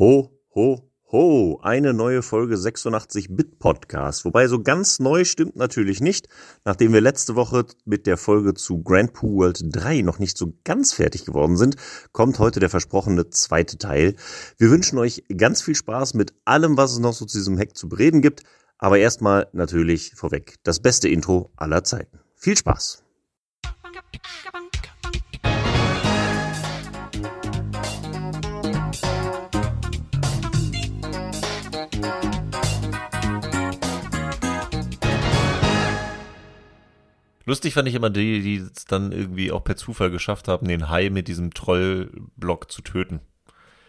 Ho, ho, ho, eine neue Folge 86-Bit Podcast. Wobei so ganz neu stimmt natürlich nicht. Nachdem wir letzte Woche mit der Folge zu Grand Poo World 3 noch nicht so ganz fertig geworden sind, kommt heute der versprochene zweite Teil. Wir wünschen euch ganz viel Spaß mit allem, was es noch so zu diesem Hack zu bereden gibt. Aber erstmal natürlich vorweg das beste Intro aller Zeiten. Viel Spaß! Lustig fand ich immer die, die es dann irgendwie auch per Zufall geschafft haben, den Hai mit diesem Trollblock zu töten.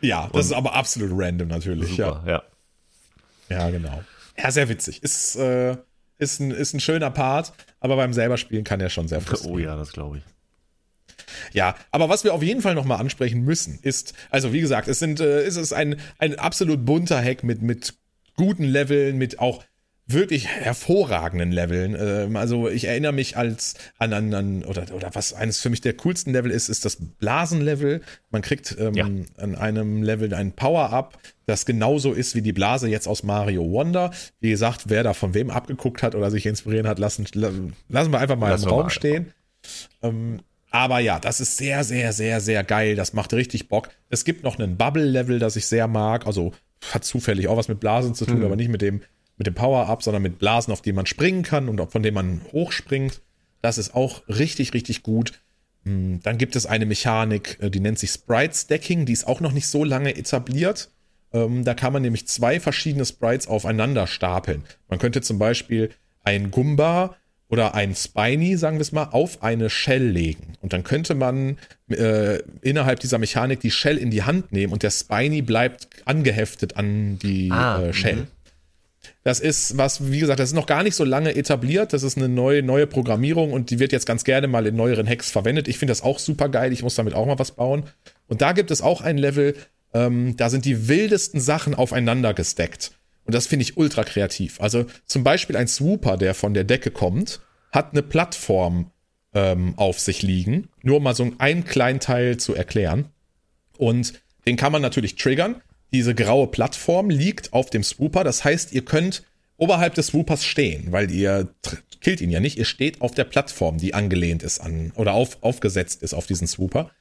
Ja, das Und ist aber absolut random natürlich. Super, ja. ja. Ja, genau. Ja, sehr witzig. Ist, äh, ist, ein, ist ein schöner Part, aber beim selber spielen kann er schon sehr frustrieren. Oh ja, das glaube ich. Ja, aber was wir auf jeden Fall nochmal ansprechen müssen, ist, also wie gesagt, es sind, äh, ist es ein, ein absolut bunter Hack mit, mit guten Leveln, mit auch wirklich hervorragenden Leveln. Ähm, also ich erinnere mich als an, an, an oder, oder was eines für mich der coolsten Level ist, ist das Blasenlevel. Man kriegt ähm, ja. an einem Level ein Power-Up, das genauso ist wie die Blase jetzt aus Mario Wonder. Wie gesagt, wer da von wem abgeguckt hat oder sich inspirieren hat, lassen, lassen wir einfach mal lassen im Raum stehen. Ähm, aber ja, das ist sehr, sehr, sehr, sehr geil. Das macht richtig Bock. Es gibt noch einen Bubble-Level, das ich sehr mag. Also hat zufällig auch was mit Blasen zu tun, hm. aber nicht mit dem mit dem Power-Up, sondern mit Blasen, auf die man springen kann und von denen man hochspringt. Das ist auch richtig, richtig gut. Hm, dann gibt es eine Mechanik, äh, die nennt sich Sprite Stacking, die ist auch noch nicht so lange etabliert. Ähm, da kann man nämlich zwei verschiedene Sprites aufeinander stapeln. Man könnte zum Beispiel ein Gumba oder ein Spiny, sagen wir es mal, auf eine Shell legen. Und dann könnte man äh, innerhalb dieser Mechanik die Shell in die Hand nehmen und der Spiny bleibt angeheftet an die ah, äh, Shell. Das ist was, wie gesagt, das ist noch gar nicht so lange etabliert. Das ist eine neue, neue Programmierung und die wird jetzt ganz gerne mal in neueren Hacks verwendet. Ich finde das auch super geil. Ich muss damit auch mal was bauen. Und da gibt es auch ein Level, ähm, da sind die wildesten Sachen aufeinander gesteckt. Und das finde ich ultra kreativ. Also zum Beispiel ein Swooper, der von der Decke kommt, hat eine Plattform ähm, auf sich liegen. Nur um mal so einen kleinen Teil zu erklären. Und den kann man natürlich triggern diese graue Plattform liegt auf dem Swooper. Das heißt, ihr könnt oberhalb des Swoopers stehen, weil ihr killt ihn ja nicht. Ihr steht auf der Plattform, die angelehnt ist an oder auf, aufgesetzt ist auf diesen Swooper.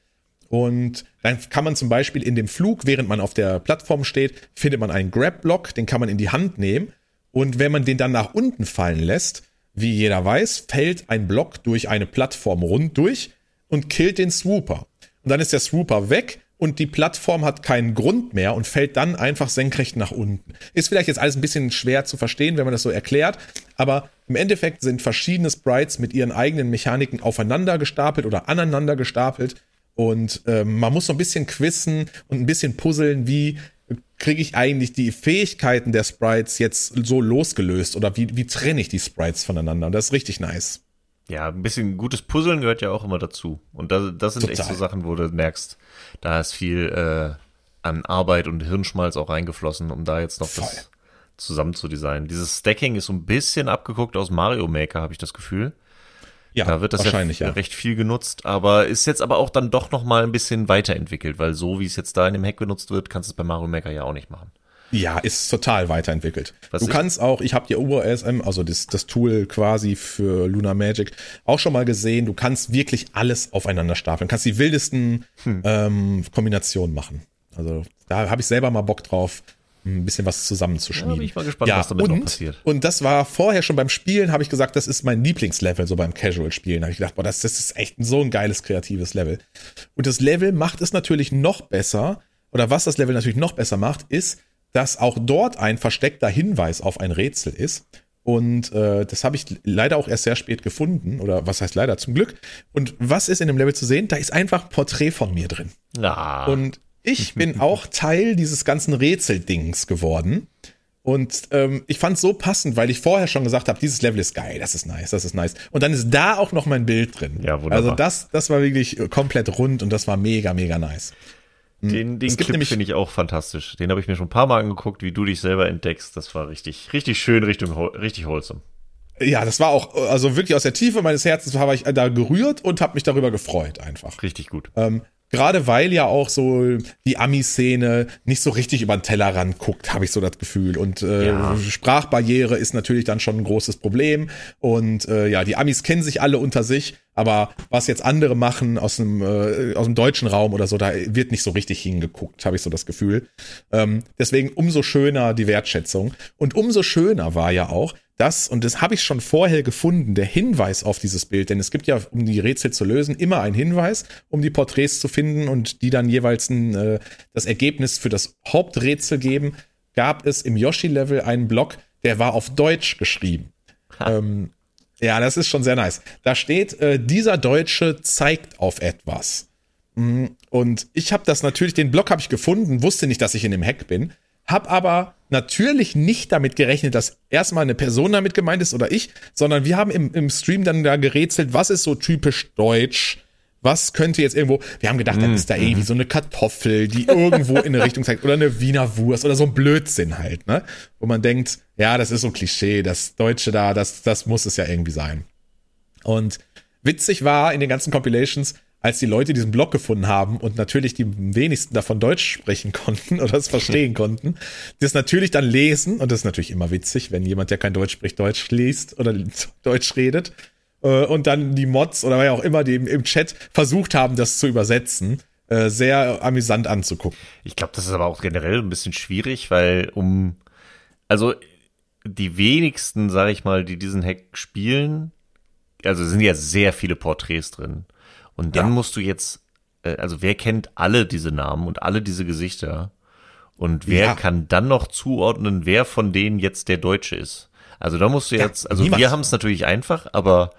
Und dann kann man zum Beispiel in dem Flug, während man auf der Plattform steht, findet man einen Grab-Block, den kann man in die Hand nehmen. Und wenn man den dann nach unten fallen lässt, wie jeder weiß, fällt ein Block durch eine Plattform rund durch und killt den Swooper. Und dann ist der Swooper weg und die Plattform hat keinen Grund mehr und fällt dann einfach senkrecht nach unten. Ist vielleicht jetzt alles ein bisschen schwer zu verstehen, wenn man das so erklärt, aber im Endeffekt sind verschiedene Sprites mit ihren eigenen Mechaniken aufeinander gestapelt oder aneinander gestapelt und äh, man muss so ein bisschen quissen und ein bisschen puzzeln, wie kriege ich eigentlich die Fähigkeiten der Sprites jetzt so losgelöst oder wie, wie trenne ich die Sprites voneinander und das ist richtig nice. Ja, ein bisschen gutes Puzzeln gehört ja auch immer dazu. Und das, das sind Total. echt so Sachen, wo du merkst, da ist viel äh, an Arbeit und Hirnschmalz auch reingeflossen, um da jetzt noch Voll. das zusammen zu designen. Dieses Stacking ist so ein bisschen abgeguckt aus Mario Maker, habe ich das Gefühl. Ja, da wird das ja, ja, recht viel genutzt, aber ist jetzt aber auch dann doch noch mal ein bisschen weiterentwickelt, weil so wie es jetzt da in dem Hack benutzt wird, kannst du es bei Mario Maker ja auch nicht machen. Ja, ist total weiterentwickelt. Was du kannst auch, ich habe die URSM, also das, das Tool quasi für Luna Magic, auch schon mal gesehen, du kannst wirklich alles aufeinander stapeln. Du kannst die wildesten hm. ähm, Kombinationen machen. Also da habe ich selber mal Bock drauf, ein bisschen was zusammenzuschmieden. Ja, bin ich mal gespannt, ja, was damit und, noch passiert. Und das war vorher schon beim Spielen, habe ich gesagt, das ist mein Lieblingslevel, so beim Casual-Spielen. Da habe ich gedacht, boah, das, das ist echt so ein geiles, kreatives Level. Und das Level macht es natürlich noch besser, oder was das Level natürlich noch besser macht, ist, dass auch dort ein versteckter Hinweis auf ein Rätsel ist. Und äh, das habe ich leider auch erst sehr spät gefunden. Oder was heißt leider zum Glück. Und was ist in dem Level zu sehen? Da ist einfach ein Porträt von mir drin. Ah. Und ich bin auch Teil dieses ganzen Rätseldings geworden. Und ähm, ich fand es so passend, weil ich vorher schon gesagt habe, dieses Level ist geil, das ist nice, das ist nice. Und dann ist da auch noch mein Bild drin. Ja, wunderbar. Also das, das war wirklich komplett rund und das war mega, mega nice. Hm. Den, den Clip finde ich auch fantastisch. Den habe ich mir schon ein paar Mal angeguckt, wie du dich selber entdeckst. Das war richtig, richtig schön, Richtung, richtig wholesome. Ja, das war auch, also wirklich aus der Tiefe meines Herzens war ich da gerührt und habe mich darüber gefreut einfach. Richtig gut. Ähm, Gerade weil ja auch so die Ami-Szene nicht so richtig über den Tellerrand guckt, habe ich so das Gefühl. Und äh, ja. Sprachbarriere ist natürlich dann schon ein großes Problem. Und äh, ja, die Amis kennen sich alle unter sich, aber was jetzt andere machen aus dem, äh, aus dem deutschen Raum oder so, da wird nicht so richtig hingeguckt, habe ich so das Gefühl. Ähm, deswegen umso schöner die Wertschätzung. Und umso schöner war ja auch, das, und das habe ich schon vorher gefunden, der Hinweis auf dieses Bild, denn es gibt ja, um die Rätsel zu lösen, immer einen Hinweis, um die Porträts zu finden und die dann jeweils ein, äh, das Ergebnis für das Haupträtsel geben, gab es im Yoshi-Level einen Block, der war auf Deutsch geschrieben. Ähm, ja, das ist schon sehr nice. Da steht, äh, dieser Deutsche zeigt auf etwas. Mm, und ich habe das natürlich, den Block habe ich gefunden, wusste nicht, dass ich in dem Hack bin, hab aber natürlich nicht damit gerechnet, dass erstmal eine Person damit gemeint ist oder ich, sondern wir haben im, im Stream dann da gerätselt, was ist so typisch deutsch, was könnte jetzt irgendwo, wir haben gedacht, dann mm, ist da irgendwie mm. so eine Kartoffel, die irgendwo in eine Richtung zeigt oder eine Wiener Wurst oder so ein Blödsinn halt, ne? Wo man denkt, ja, das ist so Klischee, das Deutsche da, das, das muss es ja irgendwie sein. Und witzig war in den ganzen Compilations, als die Leute diesen Blog gefunden haben und natürlich die wenigsten davon Deutsch sprechen konnten oder es verstehen konnten, das natürlich dann lesen und das ist natürlich immer witzig, wenn jemand, der kein Deutsch spricht, Deutsch liest oder Deutsch redet äh, und dann die Mods oder wer auch immer, die im, Chat versucht haben, das zu übersetzen, äh, sehr amüsant anzugucken. Ich glaube, das ist aber auch generell ein bisschen schwierig, weil um, also die wenigsten, sage ich mal, die diesen Hack spielen, also sind ja sehr viele Porträts drin. Und dann ja. musst du jetzt, äh, also wer kennt alle diese Namen und alle diese Gesichter? Und wer ja. kann dann noch zuordnen, wer von denen jetzt der Deutsche ist? Also da musst du jetzt, ja, also niemand. wir haben es natürlich einfach, aber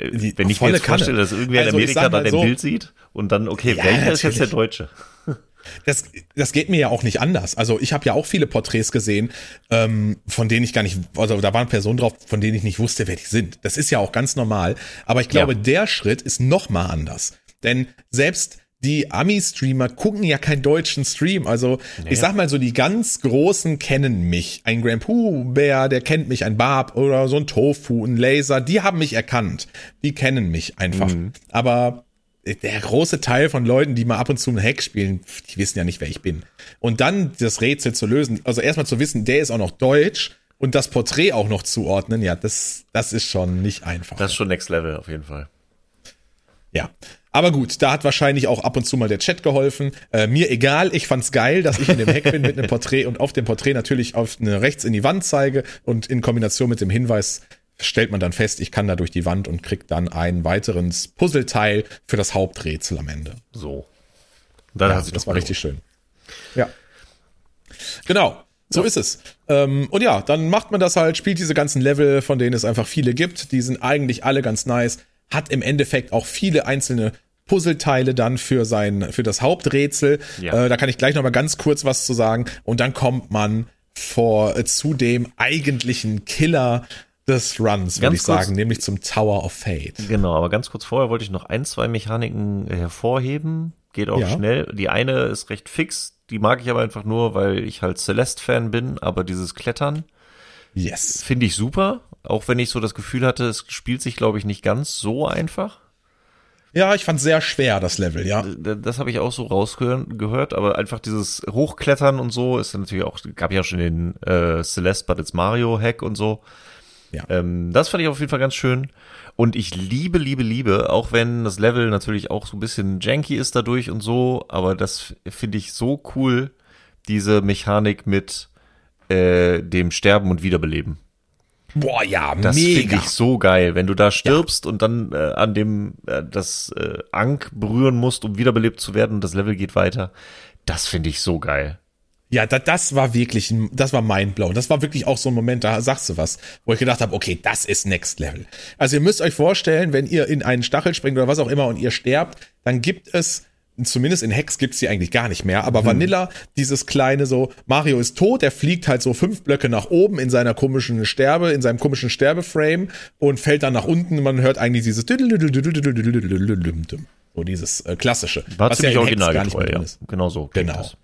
Die, wenn ich mir jetzt vorstelle, dass irgendwer also in Amerika da dein so, Bild sieht und dann, okay, welcher natürlich. ist jetzt der Deutsche? Das, das geht mir ja auch nicht anders. Also ich habe ja auch viele Porträts gesehen, ähm, von denen ich gar nicht, also da waren Personen drauf, von denen ich nicht wusste, wer die sind. Das ist ja auch ganz normal. Aber ich glaube, ja. der Schritt ist noch mal anders. Denn selbst die Ami-Streamer gucken ja keinen deutschen Stream. Also naja. ich sag mal so, die ganz Großen kennen mich. Ein Grand Pooh-Bär, der kennt mich, ein Barb oder so ein Tofu, ein Laser, die haben mich erkannt. Die kennen mich einfach. Mhm. Aber der große Teil von Leuten, die mal ab und zu einen Hack spielen, die wissen ja nicht, wer ich bin. Und dann das Rätsel zu lösen, also erstmal zu wissen, der ist auch noch deutsch und das Porträt auch noch zuordnen, ja, das, das ist schon nicht einfach. Das ist schon Next Level auf jeden Fall. Ja. Aber gut, da hat wahrscheinlich auch ab und zu mal der Chat geholfen. Äh, mir egal, ich fand's geil, dass ich in dem Hack bin mit einem Porträt und auf dem Porträt natürlich auf eine rechts in die Wand zeige und in Kombination mit dem Hinweis stellt man dann fest, ich kann da durch die Wand und krieg dann ein weiteres Puzzleteil für das Haupträtsel am Ende. So. Dann ja, hat sich das war richtig schön. Ja. Genau. So ist es. Ähm, und ja, dann macht man das halt, spielt diese ganzen Level, von denen es einfach viele gibt. Die sind eigentlich alle ganz nice. Hat im Endeffekt auch viele einzelne Puzzleteile dann für sein, für das Haupträtsel. Ja. Äh, da kann ich gleich noch mal ganz kurz was zu sagen. Und dann kommt man vor äh, zu dem eigentlichen Killer des Runs, würde ich kurz, sagen, nämlich zum Tower of Fate. Genau, aber ganz kurz vorher wollte ich noch ein, zwei Mechaniken hervorheben. Geht auch ja. schnell. Die eine ist recht fix, die mag ich aber einfach nur, weil ich halt Celeste-Fan bin, aber dieses Klettern yes. finde ich super. Auch wenn ich so das Gefühl hatte, es spielt sich, glaube ich, nicht ganz so einfach. Ja, ich fand sehr schwer das Level, ja. Das, das habe ich auch so rausgehört, aber einfach dieses Hochklettern und so ist natürlich auch, gab ja schon den äh, Celeste but it's Mario Hack und so. Ja. Ähm, das fand ich auf jeden Fall ganz schön. Und ich liebe, liebe, liebe, auch wenn das Level natürlich auch so ein bisschen janky ist dadurch und so, aber das finde ich so cool, diese Mechanik mit äh, dem Sterben und Wiederbeleben. Boah, ja, das mega. Finde ich so geil, wenn du da stirbst ja. und dann äh, an dem äh, das äh, Ank berühren musst, um wiederbelebt zu werden und das Level geht weiter. Das finde ich so geil. Ja, da, das war wirklich, das war mindblown. Das war wirklich auch so ein Moment, da sagst du was, wo ich gedacht habe, okay, das ist Next Level. Also ihr müsst euch vorstellen, wenn ihr in einen Stachel springt oder was auch immer und ihr sterbt, dann gibt es, zumindest in Hex gibt's die eigentlich gar nicht mehr, aber mhm. Vanilla, dieses kleine so, Mario ist tot, er fliegt halt so fünf Blöcke nach oben in seiner komischen Sterbe, in seinem komischen Sterbeframe und fällt dann nach unten. Man hört eigentlich dieses so dieses äh, klassische. War ziemlich original ja. Genau so. Genau. Das.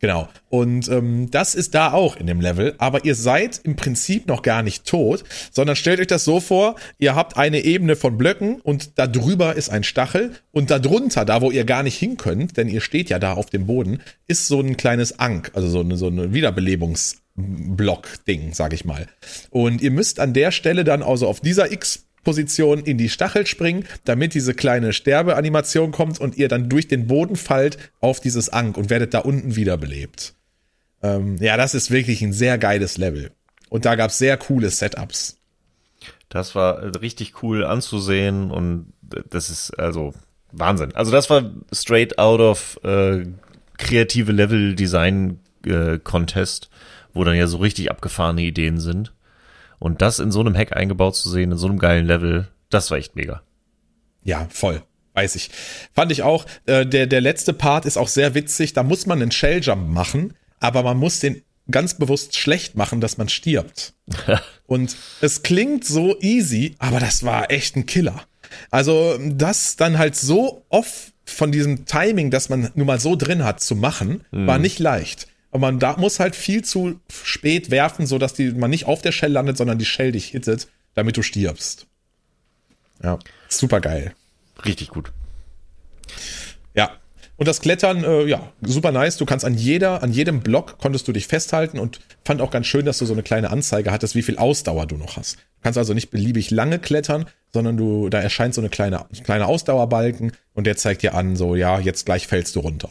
Genau. Und ähm, das ist da auch in dem Level, aber ihr seid im Prinzip noch gar nicht tot, sondern stellt euch das so vor, ihr habt eine Ebene von Blöcken und da drüber ist ein Stachel und da drunter, da wo ihr gar nicht hin könnt, denn ihr steht ja da auf dem Boden, ist so ein kleines Ank, also so eine, so eine Wiederbelebungsblock-Ding, sag ich mal. Und ihr müsst an der Stelle dann also auf dieser X Position in die Stachel springen, damit diese kleine Sterbeanimation kommt und ihr dann durch den Boden fallt auf dieses Ank und werdet da unten wiederbelebt. Ähm, ja, das ist wirklich ein sehr geiles Level. Und da gab es sehr coole Setups. Das war richtig cool anzusehen und das ist also Wahnsinn. Also das war straight out of äh, kreative Level Design äh, Contest, wo dann ja so richtig abgefahrene Ideen sind. Und das in so einem Hack eingebaut zu sehen, in so einem geilen Level, das war echt mega. Ja, voll. Weiß ich. Fand ich auch. Äh, der, der letzte Part ist auch sehr witzig. Da muss man einen Shelljump machen aber man muss den ganz bewusst schlecht machen, dass man stirbt. und es klingt so easy, aber das war echt ein Killer. Also das dann halt so oft von diesem Timing, das man nun mal so drin hat, zu machen, mhm. war nicht leicht. Und man da muss halt viel zu spät werfen, so dass die man nicht auf der Shell landet, sondern die Shell dich hittet, damit du stirbst. Ja, super geil. Richtig gut. Ja, und das Klettern, äh, ja, super nice. Du kannst an jeder, an jedem Block konntest du dich festhalten und fand auch ganz schön, dass du so eine kleine Anzeige hattest, wie viel Ausdauer du noch hast. Du kannst also nicht beliebig lange klettern, sondern du, da erscheint so eine kleine, kleine Ausdauerbalken und der zeigt dir an, so, ja, jetzt gleich fällst du runter.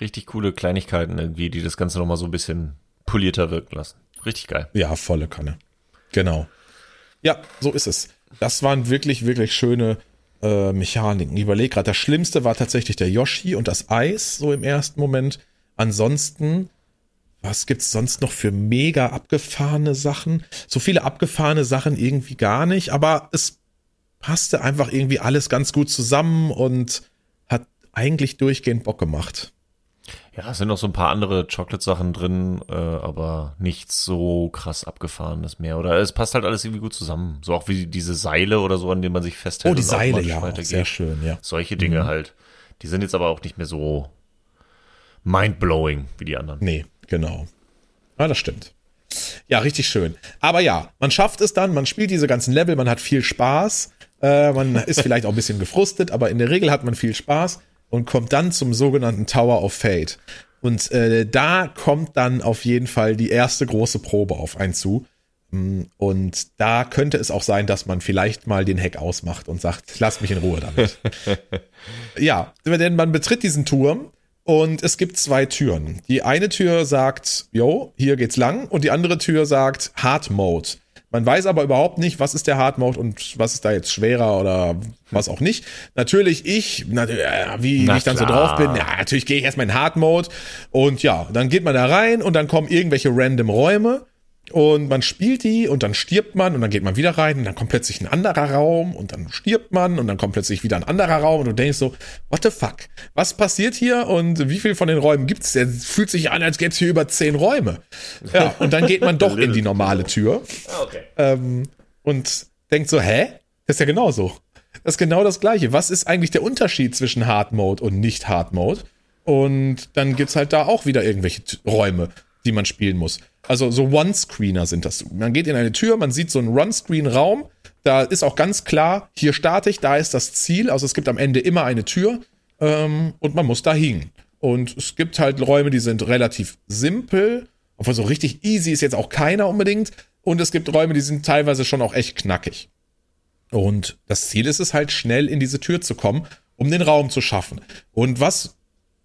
Richtig coole Kleinigkeiten irgendwie, die das Ganze nochmal so ein bisschen polierter wirken lassen. Richtig geil. Ja, volle Kanne. Genau. Ja, so ist es. Das waren wirklich, wirklich schöne, äh, Mechaniken. Ich überlege gerade, das Schlimmste war tatsächlich der Yoshi und das Eis, so im ersten Moment. Ansonsten, was gibt's sonst noch für mega abgefahrene Sachen? So viele abgefahrene Sachen irgendwie gar nicht, aber es passte einfach irgendwie alles ganz gut zusammen und hat eigentlich durchgehend Bock gemacht. Ja, es sind noch so ein paar andere Chocolate-Sachen drin, äh, aber nichts so krass abgefahrenes mehr. Oder es passt halt alles irgendwie gut zusammen. So auch wie diese Seile oder so, an denen man sich festhält. Oh, die Seile, ja, sehr schön, ja. Solche Dinge mhm. halt. Die sind jetzt aber auch nicht mehr so mindblowing wie die anderen. Nee, genau. Ja, das stimmt. Ja, richtig schön. Aber ja, man schafft es dann, man spielt diese ganzen Level, man hat viel Spaß. Äh, man ist vielleicht auch ein bisschen gefrustet, aber in der Regel hat man viel Spaß und kommt dann zum sogenannten Tower of Fate. Und äh, da kommt dann auf jeden Fall die erste große Probe auf einen zu. Mm, und da könnte es auch sein, dass man vielleicht mal den Hack ausmacht und sagt, lass mich in Ruhe damit. ja, denn man betritt diesen Turm und es gibt zwei Türen. Die eine Tür sagt, yo, hier geht's lang und die andere Tür sagt Hard Mode. Man weiß aber überhaupt nicht, was ist der Hard Mode und was ist da jetzt schwerer oder was auch nicht. Natürlich ich, na, wie na ich dann so drauf bin, ja, natürlich gehe ich erstmal in Hard Mode und ja, dann geht man da rein und dann kommen irgendwelche random Räume und man spielt die und dann stirbt man und dann geht man wieder rein und dann kommt plötzlich ein anderer Raum und dann stirbt man und dann kommt plötzlich wieder ein anderer Raum und du denkst so, what the fuck? Was passiert hier und wie viel von den Räumen gibt es? Es fühlt sich an, als gäbe es hier über zehn Räume. Ja, und dann geht man doch in die normale Tür ah, okay. ähm, und denkt so, hä? Das ist ja genauso. Das ist genau das Gleiche. Was ist eigentlich der Unterschied zwischen Hard Mode und nicht Hard Mode? Und dann gibt's halt da auch wieder irgendwelche Räume, die man spielen muss. Also so One-Screener sind das. Man geht in eine Tür, man sieht so einen One-Screen-Raum. Da ist auch ganz klar, hier starte ich, da ist das Ziel. Also es gibt am Ende immer eine Tür ähm, und man muss da hingen. Und es gibt halt Räume, die sind relativ simpel. Obwohl so richtig easy ist jetzt auch keiner unbedingt. Und es gibt Räume, die sind teilweise schon auch echt knackig. Und das Ziel ist es halt, schnell in diese Tür zu kommen, um den Raum zu schaffen. Und was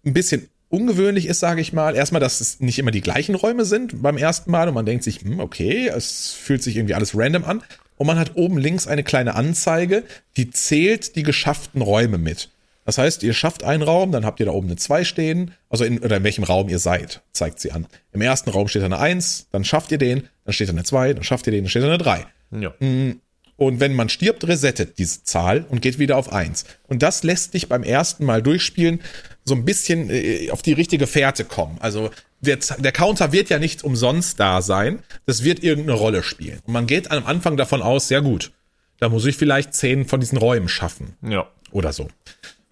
ein bisschen ungewöhnlich ist, sage ich mal, erstmal, dass es nicht immer die gleichen Räume sind beim ersten Mal und man denkt sich, hm, okay, es fühlt sich irgendwie alles random an. Und man hat oben links eine kleine Anzeige, die zählt die geschafften Räume mit. Das heißt, ihr schafft einen Raum, dann habt ihr da oben eine 2 stehen, also in, oder in welchem Raum ihr seid, zeigt sie an. Im ersten Raum steht da eine 1, dann schafft ihr den, dann steht da eine 2, dann schafft ihr den, dann steht da eine 3. Ja. Hm, und wenn man stirbt, resettet diese Zahl und geht wieder auf 1. Und das lässt dich beim ersten Mal durchspielen so ein bisschen äh, auf die richtige Fährte kommen. Also der, der Counter wird ja nicht umsonst da sein. Das wird irgendeine Rolle spielen. Und man geht am Anfang davon aus, sehr gut, da muss ich vielleicht zehn von diesen Räumen schaffen. Ja. Oder so.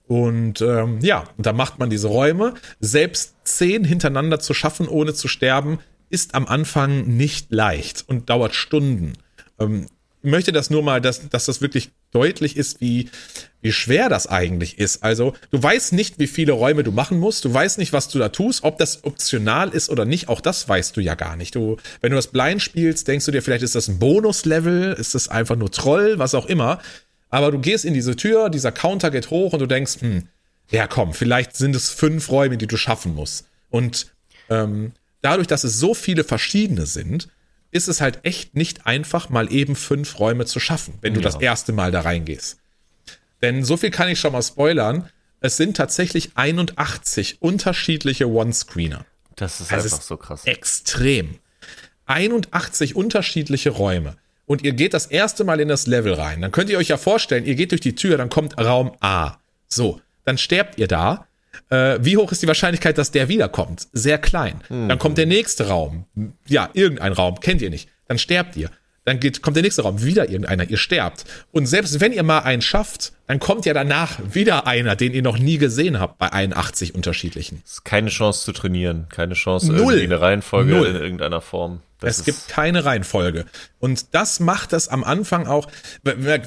Und ähm, ja, da macht man diese Räume. Selbst zehn hintereinander zu schaffen, ohne zu sterben, ist am Anfang nicht leicht und dauert Stunden. Ähm, ich möchte das nur mal, dass, dass das wirklich deutlich ist, wie, wie schwer das eigentlich ist. Also, du weißt nicht, wie viele Räume du machen musst. Du weißt nicht, was du da tust, ob das optional ist oder nicht. Auch das weißt du ja gar nicht. Du, wenn du das blind spielst, denkst du dir, vielleicht ist das ein Bonuslevel, ist das einfach nur Troll, was auch immer. Aber du gehst in diese Tür, dieser Counter geht hoch und du denkst, hm, ja komm, vielleicht sind es fünf Räume, die du schaffen musst. Und ähm, dadurch, dass es so viele verschiedene sind, ist es halt echt nicht einfach, mal eben fünf Räume zu schaffen, wenn du ja. das erste Mal da reingehst. Denn so viel kann ich schon mal spoilern. Es sind tatsächlich 81 unterschiedliche One-Screener. Das ist also einfach ist so krass. Extrem. 81 unterschiedliche Räume. Und ihr geht das erste Mal in das Level rein. Dann könnt ihr euch ja vorstellen, ihr geht durch die Tür, dann kommt Raum A. So, dann sterbt ihr da äh, wie hoch ist die Wahrscheinlichkeit, dass der wiederkommt? Sehr klein. Mhm. Dann kommt der nächste Raum. Ja, irgendein Raum, kennt ihr nicht. Dann sterbt ihr. Dann geht, kommt der nächste Raum, wieder irgendeiner, ihr sterbt. Und selbst wenn ihr mal einen schafft, dann kommt ja danach wieder einer, den ihr noch nie gesehen habt, bei 81 unterschiedlichen. Es ist keine Chance zu trainieren, keine Chance Null. irgendwie eine Reihenfolge Null. in irgendeiner Form. Das es gibt keine Reihenfolge. Und das macht das am Anfang auch.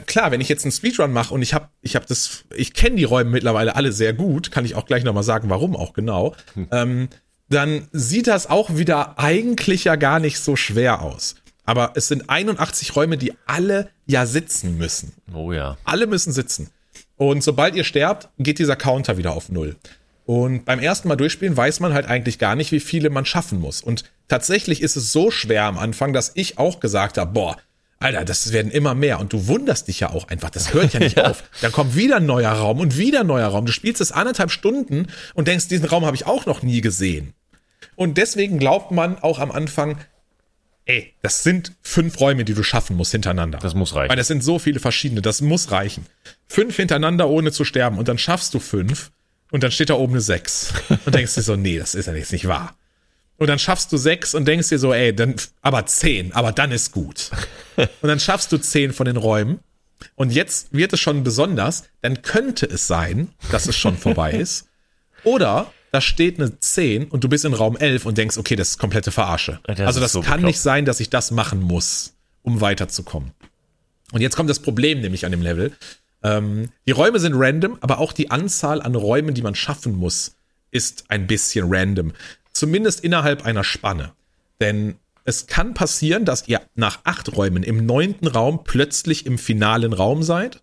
Klar, wenn ich jetzt einen Speedrun mache und ich habe, ich habe das, ich kenne die Räume mittlerweile alle sehr gut, kann ich auch gleich nochmal sagen, warum auch genau. Hm. Ähm, dann sieht das auch wieder eigentlich ja gar nicht so schwer aus. Aber es sind 81 Räume, die alle ja sitzen müssen. Oh ja. Alle müssen sitzen. Und sobald ihr sterbt, geht dieser Counter wieder auf Null. Und beim ersten Mal durchspielen weiß man halt eigentlich gar nicht, wie viele man schaffen muss. Und tatsächlich ist es so schwer am Anfang, dass ich auch gesagt habe, boah, Alter, das werden immer mehr. Und du wunderst dich ja auch einfach. Das hört ja nicht ja. auf. Dann kommt wieder ein neuer Raum und wieder ein neuer Raum. Du spielst es anderthalb Stunden und denkst, diesen Raum habe ich auch noch nie gesehen. Und deswegen glaubt man auch am Anfang, ey, das sind fünf Räume, die du schaffen musst hintereinander. Das muss reichen. Weil das sind so viele verschiedene. Das muss reichen. Fünf hintereinander, ohne zu sterben. Und dann schaffst du fünf. Und dann steht da oben eine 6. Und denkst dir so, nee, das ist ja jetzt nicht wahr. Und dann schaffst du 6 und denkst dir so, ey, dann, aber 10, aber dann ist gut. Und dann schaffst du 10 von den Räumen. Und jetzt wird es schon besonders, dann könnte es sein, dass es schon vorbei ist. Oder da steht eine 10 und du bist in Raum 11 und denkst, okay, das ist komplette Verarsche. Das also das so kann bekloppt. nicht sein, dass ich das machen muss, um weiterzukommen. Und jetzt kommt das Problem nämlich an dem Level. Ähm, die Räume sind random, aber auch die Anzahl an Räumen, die man schaffen muss, ist ein bisschen random. Zumindest innerhalb einer Spanne. Denn es kann passieren, dass ihr nach acht Räumen im neunten Raum plötzlich im finalen Raum seid.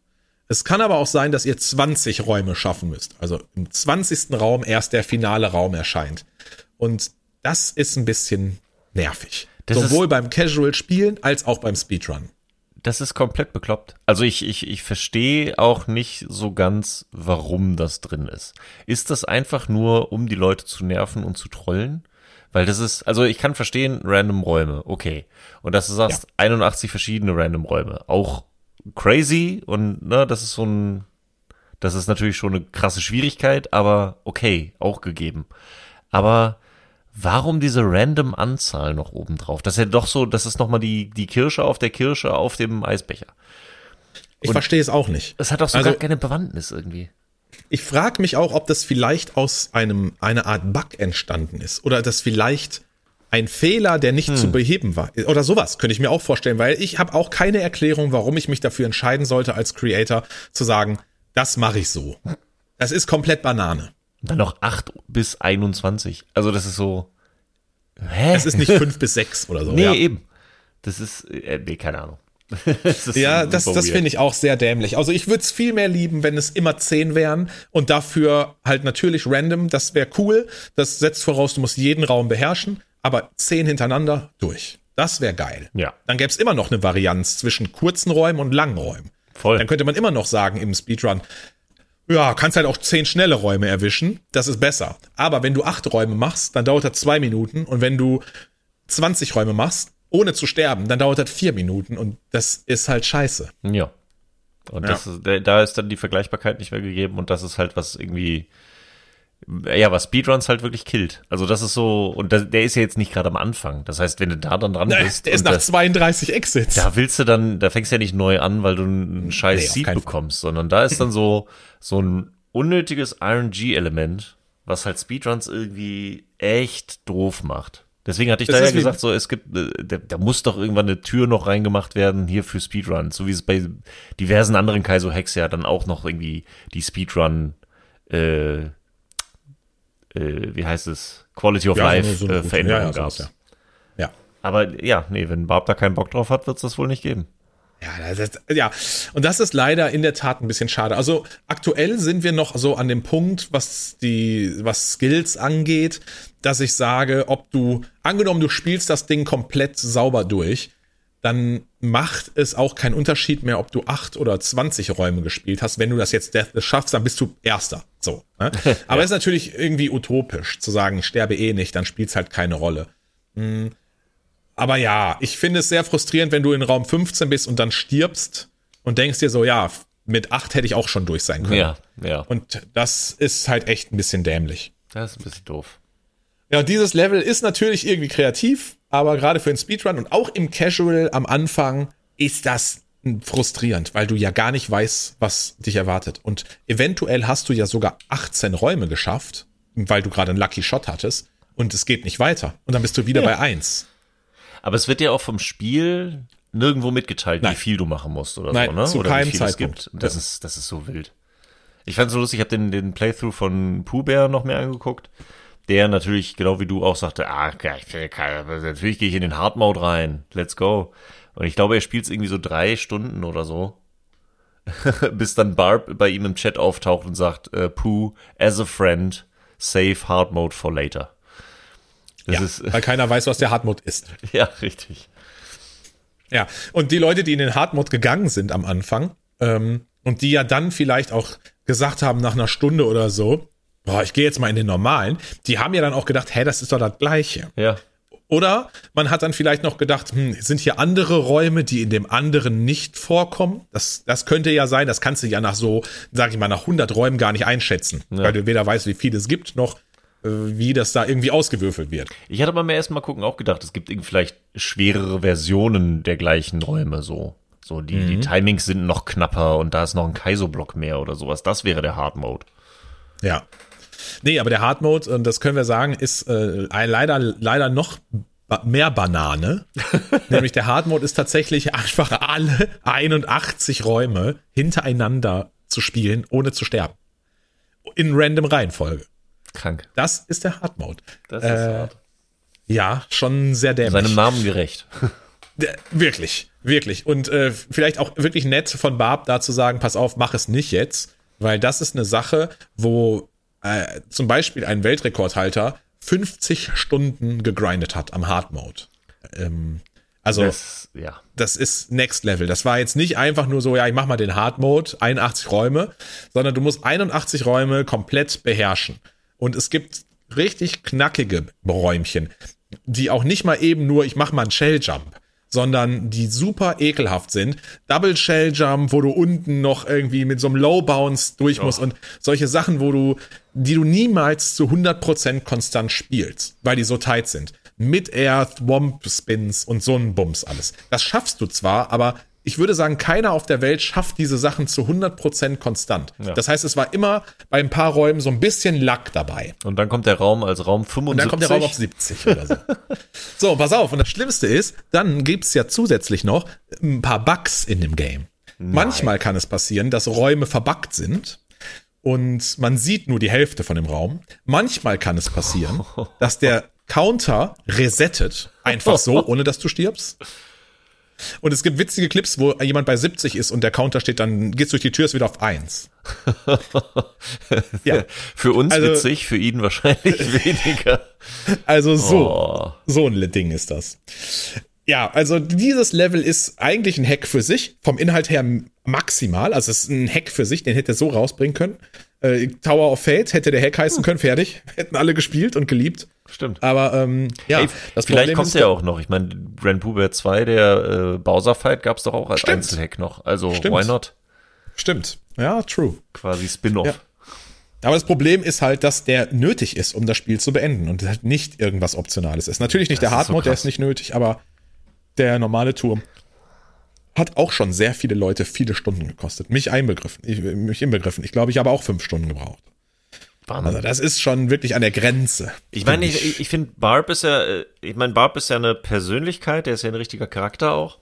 Es kann aber auch sein, dass ihr 20 Räume schaffen müsst. Also im 20. Raum erst der finale Raum erscheint. Und das ist ein bisschen nervig. Das Sowohl beim Casual Spielen als auch beim Speedrun das ist komplett bekloppt. Also ich, ich, ich verstehe auch nicht so ganz, warum das drin ist. Ist das einfach nur, um die Leute zu nerven und zu trollen? Weil das ist, also ich kann verstehen, random Räume, okay. Und dass du sagst, ja. 81 verschiedene random Räume. Auch crazy und ne, das ist so ein, das ist natürlich schon eine krasse Schwierigkeit, aber okay, auch gegeben. Aber warum diese random Anzahl noch oben drauf? Das ist ja doch so, das ist nochmal die, die Kirsche auf der Kirsche auf dem Eisbecher. Ich verstehe es auch nicht. Es hat auch so also, gar keine Bewandtnis irgendwie. Ich frage mich auch, ob das vielleicht aus einem, einer Art Bug entstanden ist. Oder das vielleicht ein Fehler, der nicht hm. zu beheben war. Oder sowas könnte ich mir auch vorstellen, weil ich habe auch keine Erklärung, warum ich mich dafür entscheiden sollte, als Creator zu sagen, das mache ich so. Das ist komplett Banane. Und dann noch 8 bis 21. Also das ist so. Hä? Es ist nicht 5 bis 6 oder so. Nee, ja. eben. Das ist, äh, nee, keine Ahnung. das ja, das, das finde ich auch sehr dämlich. Also ich würde es viel mehr lieben, wenn es immer 10 wären und dafür halt natürlich random. Das wäre cool. Das setzt voraus, du musst jeden Raum beherrschen, aber 10 hintereinander durch. Das wäre geil. Ja. Dann gäbe es immer noch eine Varianz zwischen kurzen Räumen und langen Räumen. Voll. Dann könnte man immer noch sagen im Speedrun, ja, kannst halt auch zehn schnelle Räume erwischen. Das ist besser. Aber wenn du acht Räume machst, dann dauert das zwei Minuten. Und wenn du 20 Räume machst, ohne zu sterben, dann dauert das vier Minuten. Und das ist halt scheiße. Ja. Und ja. das ist, da ist dann die Vergleichbarkeit nicht mehr gegeben. Und das ist halt was irgendwie ja, was Speedruns halt wirklich killt. Also das ist so, und das, der ist ja jetzt nicht gerade am Anfang. Das heißt, wenn du da dann dran nee, bist. Der ist nach das, 32 Exits. Da willst du dann, da fängst du ja nicht neu an, weil du einen scheiß nee, Seed bekommst, sondern da ist dann so, so ein unnötiges RNG-Element, was halt Speedruns irgendwie echt doof macht. Deswegen hatte ich das da ja gesagt, so es gibt, äh, da, da, muss doch irgendwann eine Tür noch reingemacht werden hier für Speedruns, so wie es bei diversen anderen Kaizo Hacks ja dann auch noch irgendwie die Speedrun, äh, äh, wie heißt es, Quality of ja, Life so äh, Veränderung ja, ja, gab. Ja. Aber ja, nee, wenn Barb da keinen Bock drauf hat, wird es das wohl nicht geben. Ja, das, ja, und das ist leider in der Tat ein bisschen schade. Also aktuell sind wir noch so an dem Punkt, was die, was Skills angeht, dass ich sage, ob du, angenommen, du spielst das Ding komplett sauber durch, dann macht es auch keinen Unterschied mehr, ob du acht oder zwanzig Räume gespielt hast. Wenn du das jetzt Deathless schaffst, dann bist du Erster. So. Ne? Aber es ist natürlich irgendwie utopisch zu sagen, ich sterbe eh nicht, dann spielt es halt keine Rolle. Hm. Aber ja, ich finde es sehr frustrierend, wenn du in Raum 15 bist und dann stirbst und denkst dir so, ja, mit acht hätte ich auch schon durch sein können. Ja, ja. Und das ist halt echt ein bisschen dämlich. Das ist ein bisschen doof. Ja, dieses Level ist natürlich irgendwie kreativ, aber gerade für den Speedrun und auch im Casual am Anfang ist das frustrierend, weil du ja gar nicht weißt, was dich erwartet. Und eventuell hast du ja sogar 18 Räume geschafft, weil du gerade einen Lucky Shot hattest und es geht nicht weiter. Und dann bist du wieder ja. bei 1. Aber es wird ja auch vom Spiel nirgendwo mitgeteilt, Nein. wie viel du machen musst oder Nein, so, ne? Zu oder keinem wie viel Zeitpunkt. es gibt. Das ja. ist, das ist so wild. Ich fand es so lustig, ich habe den, den Playthrough von Pooh Bear noch mehr angeguckt der natürlich, genau wie du auch sagte, ah, natürlich gehe ich in den Hard Mode rein, let's go. Und ich glaube, er spielt es irgendwie so drei Stunden oder so. Bis dann Barb bei ihm im Chat auftaucht und sagt, äh, Pooh, as a friend, save Hard Mode for later. Das ja, ist, weil keiner weiß, was der Hard Mode ist. Ja, richtig. Ja, und die Leute, die in den Hard Mode gegangen sind am Anfang, ähm, und die ja dann vielleicht auch gesagt haben nach einer Stunde oder so, boah, ich gehe jetzt mal in den normalen, die haben ja dann auch gedacht, hä, das ist doch das Gleiche. Ja. Oder man hat dann vielleicht noch gedacht, hm, sind hier andere Räume, die in dem anderen nicht vorkommen? Das, das könnte ja sein, das kannst du ja nach so, sag ich mal, nach 100 Räumen gar nicht einschätzen, ja. weil du weder weißt, wie viel es gibt, noch äh, wie das da irgendwie ausgewürfelt wird. Ich hatte beim ersten Mal gucken auch gedacht, es gibt irgendwie vielleicht schwerere Versionen der gleichen Räume so. So, die, mhm. die Timings sind noch knapper und da ist noch ein Kaizo-Block mehr oder sowas. Das wäre der Hard Mode. Ja. Nee, aber der Hard Mode, und das können wir sagen, ist äh, leider, leider noch mehr Banane. Nämlich der Hard Mode ist tatsächlich einfach alle 81 Räume hintereinander zu spielen, ohne zu sterben. In random Reihenfolge. Krank. Das ist der Hard Mode. Das ist äh, hart. Ja, schon sehr dämlich. Seinem Namen gerecht. wirklich, wirklich. Und äh, vielleicht auch wirklich nett von Barb da zu sagen, pass auf, mach es nicht jetzt. Weil das ist eine Sache, wo äh, zum Beispiel ein Weltrekordhalter 50 Stunden gegrindet hat am Hard Mode. Ähm, also, das, ja. das ist Next Level. Das war jetzt nicht einfach nur so, ja, ich mach mal den Hard Mode, 81 Räume, sondern du musst 81 Räume komplett beherrschen. Und es gibt richtig knackige Räumchen, die auch nicht mal eben nur, ich mach mal einen Shell Jump, sondern die super ekelhaft sind. Double Shell Jump, wo du unten noch irgendwie mit so einem Low Bounce durch musst oh. und solche Sachen, wo du, die du niemals zu 100% konstant spielst, weil die so tight sind. Mit Air, Thwomp Spins und so ein Bums alles. Das schaffst du zwar, aber ich würde sagen, keiner auf der Welt schafft diese Sachen zu 100% konstant. Ja. Das heißt, es war immer bei ein paar Räumen so ein bisschen Lack dabei. Und dann kommt der Raum als Raum 75. Und dann kommt der Raum auf 70 oder so. so, pass auf. Und das Schlimmste ist, dann gibt's ja zusätzlich noch ein paar Bugs in dem Game. Nein. Manchmal kann es passieren, dass Räume verbuggt sind und man sieht nur die Hälfte von dem Raum. Manchmal kann es passieren, dass der Counter resettet, einfach so, ohne dass du stirbst. Und es gibt witzige Clips, wo jemand bei 70 ist und der Counter steht, dann geht's durch die Tür, ist wieder auf 1. ja. Für uns also, witzig, für ihn wahrscheinlich weniger. Also so, oh. so ein Ding ist das. Ja, also dieses Level ist eigentlich ein Hack für sich, vom Inhalt her maximal. Also es ist ein Hack für sich, den hätte er so rausbringen können. Äh, Tower of Fate hätte der Hack heißen können, fertig. Hätten alle gespielt und geliebt. Stimmt. Aber ähm, ja, Ey, das vielleicht Problem kommt ja auch noch. Ich meine, Grand Bear 2, der äh, Bowser Fight gab es doch auch als Stimmt. Einzelhack noch. Also Stimmt. why not? Stimmt. Ja, true. Quasi Spin-off. Ja. Aber das Problem ist halt, dass der nötig ist, um das Spiel zu beenden und halt nicht irgendwas Optionales ist. Natürlich nicht das der Hard Mode, so der ist nicht nötig, aber der normale Turm. hat auch schon sehr viele Leute viele Stunden gekostet. Mich einbegriffen. Ich, mich inbegriffen. Ich glaube, ich habe auch fünf Stunden gebraucht. Wahnsinn. Also das ist schon wirklich an der Grenze. Ich meine, ich, ich, ich finde Barb ist ja, äh, ich meine, Barb ist ja eine Persönlichkeit, der ist ja ein richtiger Charakter auch.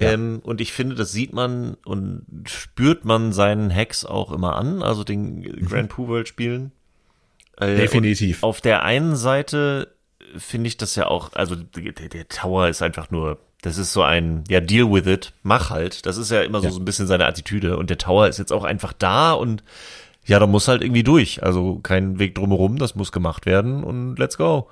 Ja. Ähm, und ich finde, das sieht man und spürt man seinen Hacks auch immer an, also den mhm. Grand Pooh World Spielen. Äh, Definitiv. Auf der einen Seite finde ich das ja auch, also der, der, Tower ist einfach nur, das ist so ein, ja, deal with it, mach halt. Das ist ja immer so, ja. so ein bisschen seine Attitüde. Und der Tower ist jetzt auch einfach da und ja, da muss halt irgendwie durch. Also kein Weg drumherum, das muss gemacht werden und let's go.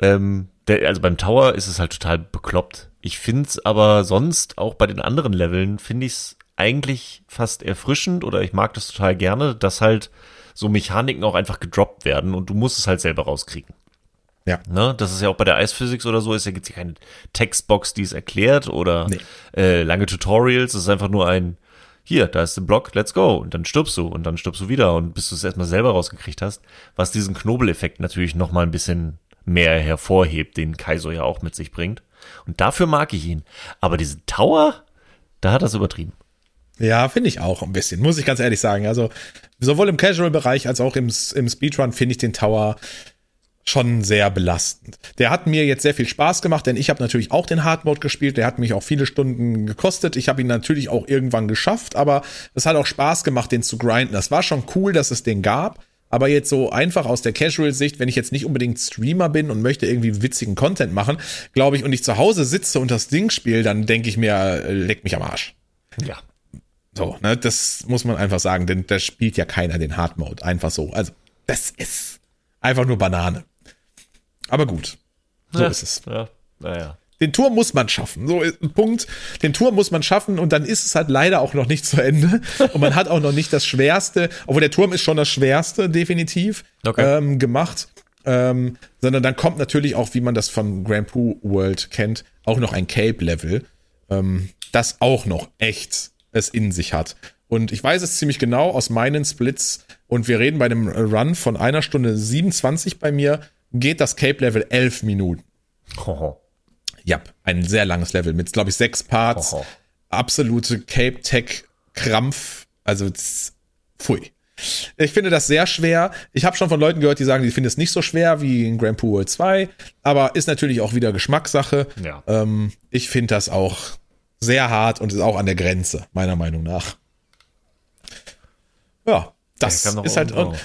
Ähm, der, also beim Tower ist es halt total bekloppt. Ich finde es aber sonst auch bei den anderen Leveln, finde ich es eigentlich fast erfrischend oder ich mag das total gerne, dass halt so Mechaniken auch einfach gedroppt werden und du musst es halt selber rauskriegen. Ja. Ne? Das ist ja auch bei der Eisphysics oder so, ist ja, gibt's ja keine Textbox, die es erklärt oder nee. äh, lange Tutorials. Es ist einfach nur ein, hier, da ist der Block, let's go. Und dann stirbst du und dann stirbst du wieder und bis du es erstmal selber rausgekriegt hast, was diesen Knobeleffekt natürlich nochmal ein bisschen mehr hervorhebt, den Kaiso ja auch mit sich bringt. Und dafür mag ich ihn. Aber diesen Tower, da hat er es übertrieben. Ja, finde ich auch ein bisschen, muss ich ganz ehrlich sagen. Also sowohl im Casual-Bereich als auch im, im Speedrun finde ich den Tower schon sehr belastend. Der hat mir jetzt sehr viel Spaß gemacht, denn ich habe natürlich auch den Hard Mode gespielt. Der hat mich auch viele Stunden gekostet. Ich habe ihn natürlich auch irgendwann geschafft, aber es hat auch Spaß gemacht, den zu grinden. Das war schon cool, dass es den gab. Aber jetzt so einfach aus der Casual-Sicht, wenn ich jetzt nicht unbedingt Streamer bin und möchte irgendwie witzigen Content machen, glaube ich, und ich zu Hause sitze und das Ding spiele, dann denke ich mir, äh, leck mich am Arsch. Ja. So, ne, das muss man einfach sagen, denn da spielt ja keiner den Hard Mode. Einfach so. Also, das ist einfach nur Banane. Aber gut. So ja, ist es. Ja, naja. Den Turm muss man schaffen. So, ein Punkt. Den Turm muss man schaffen und dann ist es halt leider auch noch nicht zu Ende. Und man hat auch noch nicht das Schwerste, obwohl der Turm ist schon das Schwerste, definitiv, okay. ähm, gemacht. Ähm, sondern dann kommt natürlich auch, wie man das von Grand Prix World kennt, auch noch ein Cape-Level, ähm, das auch noch echt es in sich hat. Und ich weiß es ziemlich genau aus meinen Splits. Und wir reden bei einem Run von einer Stunde 27 bei mir, geht das Cape-Level 11 Minuten. Hoho. Ja, ein sehr langes Level mit, glaube ich, sechs Parts. Hoho. Absolute Cape-Tech-Krampf. Also, pfui. Ich finde das sehr schwer. Ich habe schon von Leuten gehört, die sagen, die finden es nicht so schwer wie in Grand Pool 2, aber ist natürlich auch wieder Geschmackssache. Ja. Ähm, ich finde das auch sehr hart und ist auch an der Grenze, meiner Meinung nach. Ja, das ist halt. Und,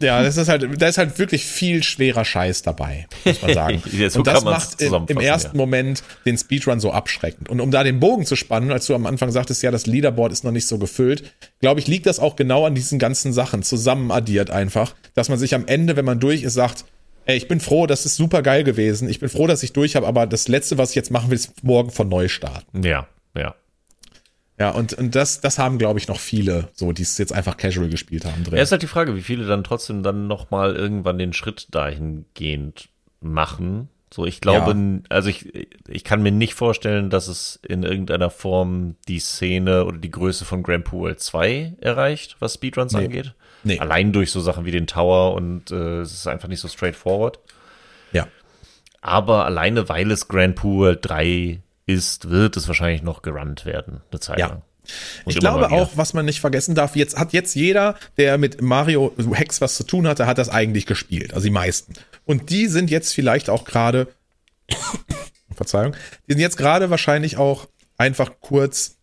ja, das ist halt, da ist halt wirklich viel schwerer Scheiß dabei, muss man sagen. so und das macht im, im ersten ja. Moment den Speedrun so abschreckend. Und um da den Bogen zu spannen, als du am Anfang sagtest, ja, das Leaderboard ist noch nicht so gefüllt, glaube ich, liegt das auch genau an diesen ganzen Sachen zusammen addiert einfach, dass man sich am Ende, wenn man durch ist, sagt, ey, ich bin froh, das ist super geil gewesen. Ich bin froh, dass ich durch habe, aber das letzte, was ich jetzt machen will, ist morgen von neu starten. Ja, ja. Ja, und, und das, das haben, glaube ich, noch viele, so, die es jetzt einfach casual gespielt haben drin. Ja, ist halt die Frage, wie viele dann trotzdem dann nochmal irgendwann den Schritt dahingehend machen. So, ich glaube, ja. also ich, ich kann mir nicht vorstellen, dass es in irgendeiner Form die Szene oder die Größe von Grand Pool 2 erreicht, was Speedruns nee. angeht. Nee. Allein durch so Sachen wie den Tower und äh, es ist einfach nicht so straightforward. Ja. Aber alleine, weil es Grand Pool 3 ist, wird es wahrscheinlich noch gerannt werden, eine Zeit ja. lang. Und ich glaube auch, was man nicht vergessen darf, jetzt hat jetzt jeder, der mit Mario Hex was zu tun hatte, hat das eigentlich gespielt, also die meisten. Und die sind jetzt vielleicht auch gerade, Verzeihung, die sind jetzt gerade wahrscheinlich auch einfach kurz,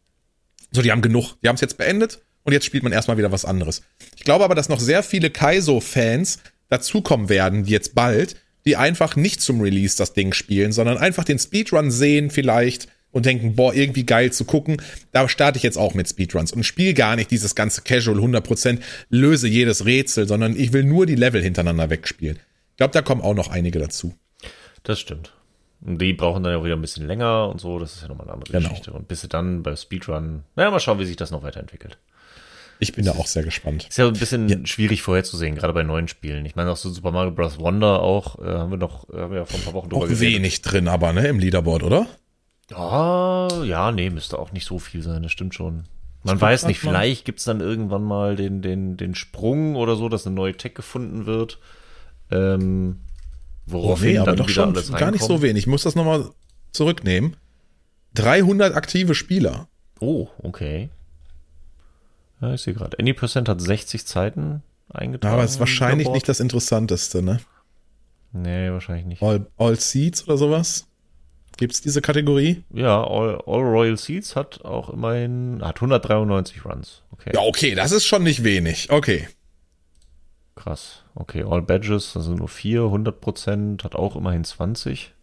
so die haben genug, die haben es jetzt beendet und jetzt spielt man erstmal wieder was anderes. Ich glaube aber, dass noch sehr viele Kaizo-Fans dazukommen werden, die jetzt bald, die einfach nicht zum Release das Ding spielen, sondern einfach den Speedrun sehen vielleicht und denken, boah, irgendwie geil zu gucken. Da starte ich jetzt auch mit Speedruns und spiele gar nicht dieses ganze Casual 100%, löse jedes Rätsel, sondern ich will nur die Level hintereinander wegspielen. Ich glaube, da kommen auch noch einige dazu. Das stimmt. Und die brauchen dann ja wieder ein bisschen länger und so, das ist ja nochmal eine andere genau. Geschichte. Und bis sie dann bei Speedrun, naja, mal schauen, wie sich das noch weiterentwickelt. Ich bin da auch sehr gespannt. Ist ja ein bisschen ja. schwierig vorherzusehen, gerade bei neuen Spielen. Ich meine, auch so Super Mario Bros. Wonder auch, äh, haben wir noch, äh, haben wir ja vor ein paar Wochen drüber gesehen. wenig drin, aber, ne, im Leaderboard, oder? Ja, ja, nee, müsste auch nicht so viel sein, das stimmt schon. Man weiß nicht, vielleicht gibt's dann irgendwann mal den, den, den Sprung oder so, dass eine neue Tech gefunden wird. Ähm, woraufhin oh, nee, aber doch schon gar nicht so wenig. Ich muss das nochmal zurücknehmen. 300 aktive Spieler. Oh, okay. Ja, ich sehe gerade. Any% hat 60 Zeiten eingetragen. Aber es ist wahrscheinlich nicht das Interessanteste, ne? Nee, wahrscheinlich nicht. All, All Seeds oder sowas? Gibt es diese Kategorie? Ja, All, All Royal Seeds hat auch immerhin, hat 193 Runs. Okay. Ja, okay, das ist schon nicht wenig. Okay. Krass. Okay, All Badges, das sind nur 4, 100 Prozent, hat auch immerhin 20.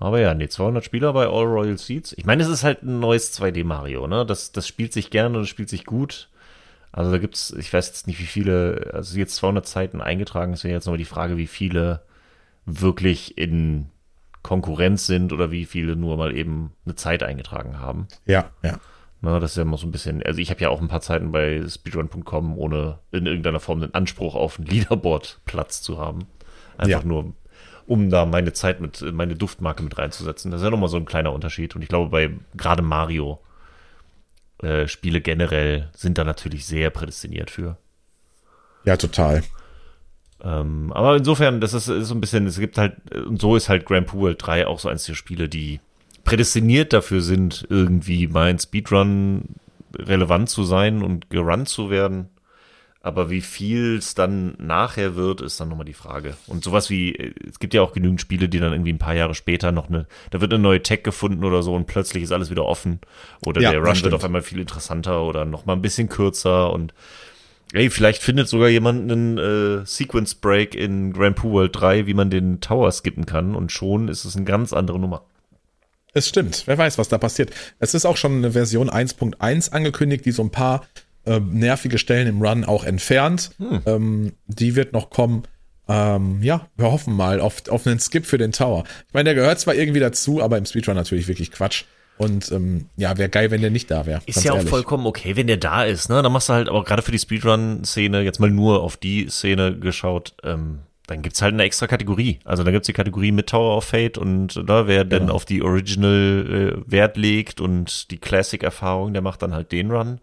Aber ja, nee, 200 Spieler bei All Royal Seeds. Ich meine, es ist halt ein neues 2D Mario, ne? Das, das spielt sich gerne und das spielt sich gut. Also da gibt's, ich weiß jetzt nicht, wie viele, also jetzt 200 Zeiten eingetragen, es wäre jetzt noch die Frage, wie viele wirklich in Konkurrenz sind oder wie viele nur mal eben eine Zeit eingetragen haben. Ja, ja. Na, das ist ja immer so ein bisschen, also ich habe ja auch ein paar Zeiten bei speedrun.com, ohne in irgendeiner Form den Anspruch auf einen Leaderboard-Platz zu haben. Einfach ja. nur, um da meine Zeit mit, meine Duftmarke mit reinzusetzen. Das ist ja nochmal so ein kleiner Unterschied. Und ich glaube, bei gerade Mario äh, Spiele generell sind da natürlich sehr prädestiniert für. Ja, total. Ähm, aber insofern, das ist, ist, so ein bisschen, es gibt halt, und so ist halt Grand Poo World 3 auch so eins der Spiele, die prädestiniert dafür sind, irgendwie mal in Speedrun relevant zu sein und gerannt zu werden. Aber wie viel es dann nachher wird, ist dann nochmal die Frage. Und sowas wie, es gibt ja auch genügend Spiele, die dann irgendwie ein paar Jahre später noch eine, da wird eine neue Tech gefunden oder so und plötzlich ist alles wieder offen. Oder ja, der Run wird auf einmal viel interessanter oder nochmal ein bisschen kürzer und Ey, vielleicht findet sogar jemand einen äh, Sequence Break in Grand Poo World 3, wie man den Tower skippen kann und schon ist es eine ganz andere Nummer. Es stimmt, wer weiß, was da passiert. Es ist auch schon eine Version 1.1 angekündigt, die so ein paar äh, nervige Stellen im Run auch entfernt. Hm. Ähm, die wird noch kommen. Ähm, ja, wir hoffen mal auf, auf einen Skip für den Tower. Ich meine, der gehört zwar irgendwie dazu, aber im Speedrun natürlich wirklich Quatsch. Und ähm, ja, wäre geil, wenn der nicht da wäre. Ist ja ehrlich. auch vollkommen okay, wenn der da ist, ne? Dann machst du halt, aber gerade für die Speedrun-Szene, jetzt mal nur auf die Szene geschaut, ähm, dann gibt's halt eine extra Kategorie. Also da gibt's die Kategorie mit Tower of Fate und da, wer genau. denn auf die Original äh, Wert legt und die Classic-Erfahrung, der macht dann halt den Run.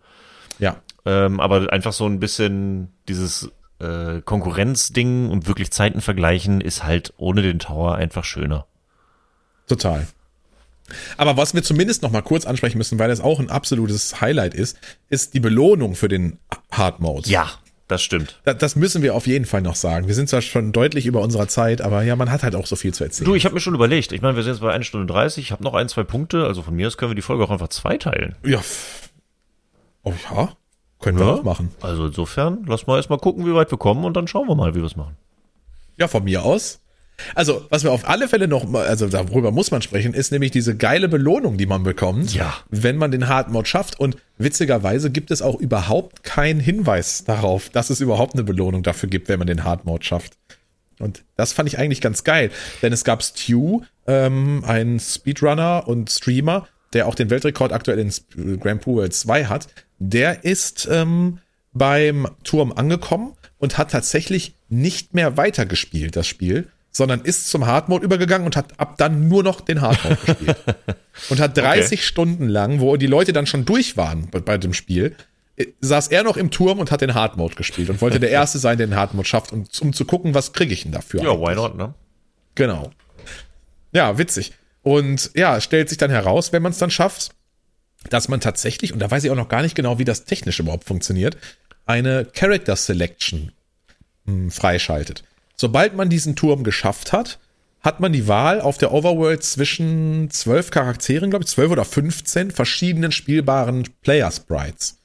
Ja. Ähm, aber einfach so ein bisschen dieses äh, Konkurrenzding und wirklich Zeiten vergleichen ist halt ohne den Tower einfach schöner. Total. Aber was wir zumindest noch mal kurz ansprechen müssen, weil das auch ein absolutes Highlight ist, ist die Belohnung für den Hard Mode. Ja, das stimmt. Das, müssen wir auf jeden Fall noch sagen. Wir sind zwar schon deutlich über unserer Zeit, aber ja, man hat halt auch so viel zu erzählen. Du, ich habe mir schon überlegt. Ich meine, wir sind jetzt bei 1 Stunde 30. Ich habe noch ein, zwei Punkte. Also von mir aus können wir die Folge auch einfach zweiteilen. Ja. Oh ja. Können wir ja? auch machen. Also insofern, lass mal erstmal gucken, wie weit wir kommen und dann schauen wir mal, wie wir es machen. Ja, von mir aus. Also, was wir auf alle Fälle noch, also darüber muss man sprechen, ist nämlich diese geile Belohnung, die man bekommt, ja. wenn man den Hard Mode schafft. Und witzigerweise gibt es auch überhaupt keinen Hinweis darauf, dass es überhaupt eine Belohnung dafür gibt, wenn man den Hard Mode schafft. Und das fand ich eigentlich ganz geil, denn es gab Stu, ähm, ein Speedrunner und Streamer, der auch den Weltrekord aktuell in Grand Prix World 2 hat. Der ist ähm, beim Turm angekommen und hat tatsächlich nicht mehr weitergespielt, das Spiel, sondern ist zum Hardmode übergegangen und hat ab dann nur noch den Hardmode gespielt. Und hat 30 okay. Stunden lang, wo die Leute dann schon durch waren bei, bei, dem Spiel, äh, saß er noch im Turm und hat den Hardmode gespielt und wollte der Erste sein, der den Hardmode schafft, um, um zu gucken, was kriege ich denn dafür. Ja, eigentlich. why not, ne? Genau. Ja, witzig. Und ja, stellt sich dann heraus, wenn man es dann schafft, dass man tatsächlich, und da weiß ich auch noch gar nicht genau, wie das technisch überhaupt funktioniert, eine Character Selection mh, hm, freischaltet. Sobald man diesen Turm geschafft hat, hat man die Wahl auf der Overworld zwischen zwölf Charakteren, glaube ich, zwölf oder 15 verschiedenen spielbaren Player Sprites.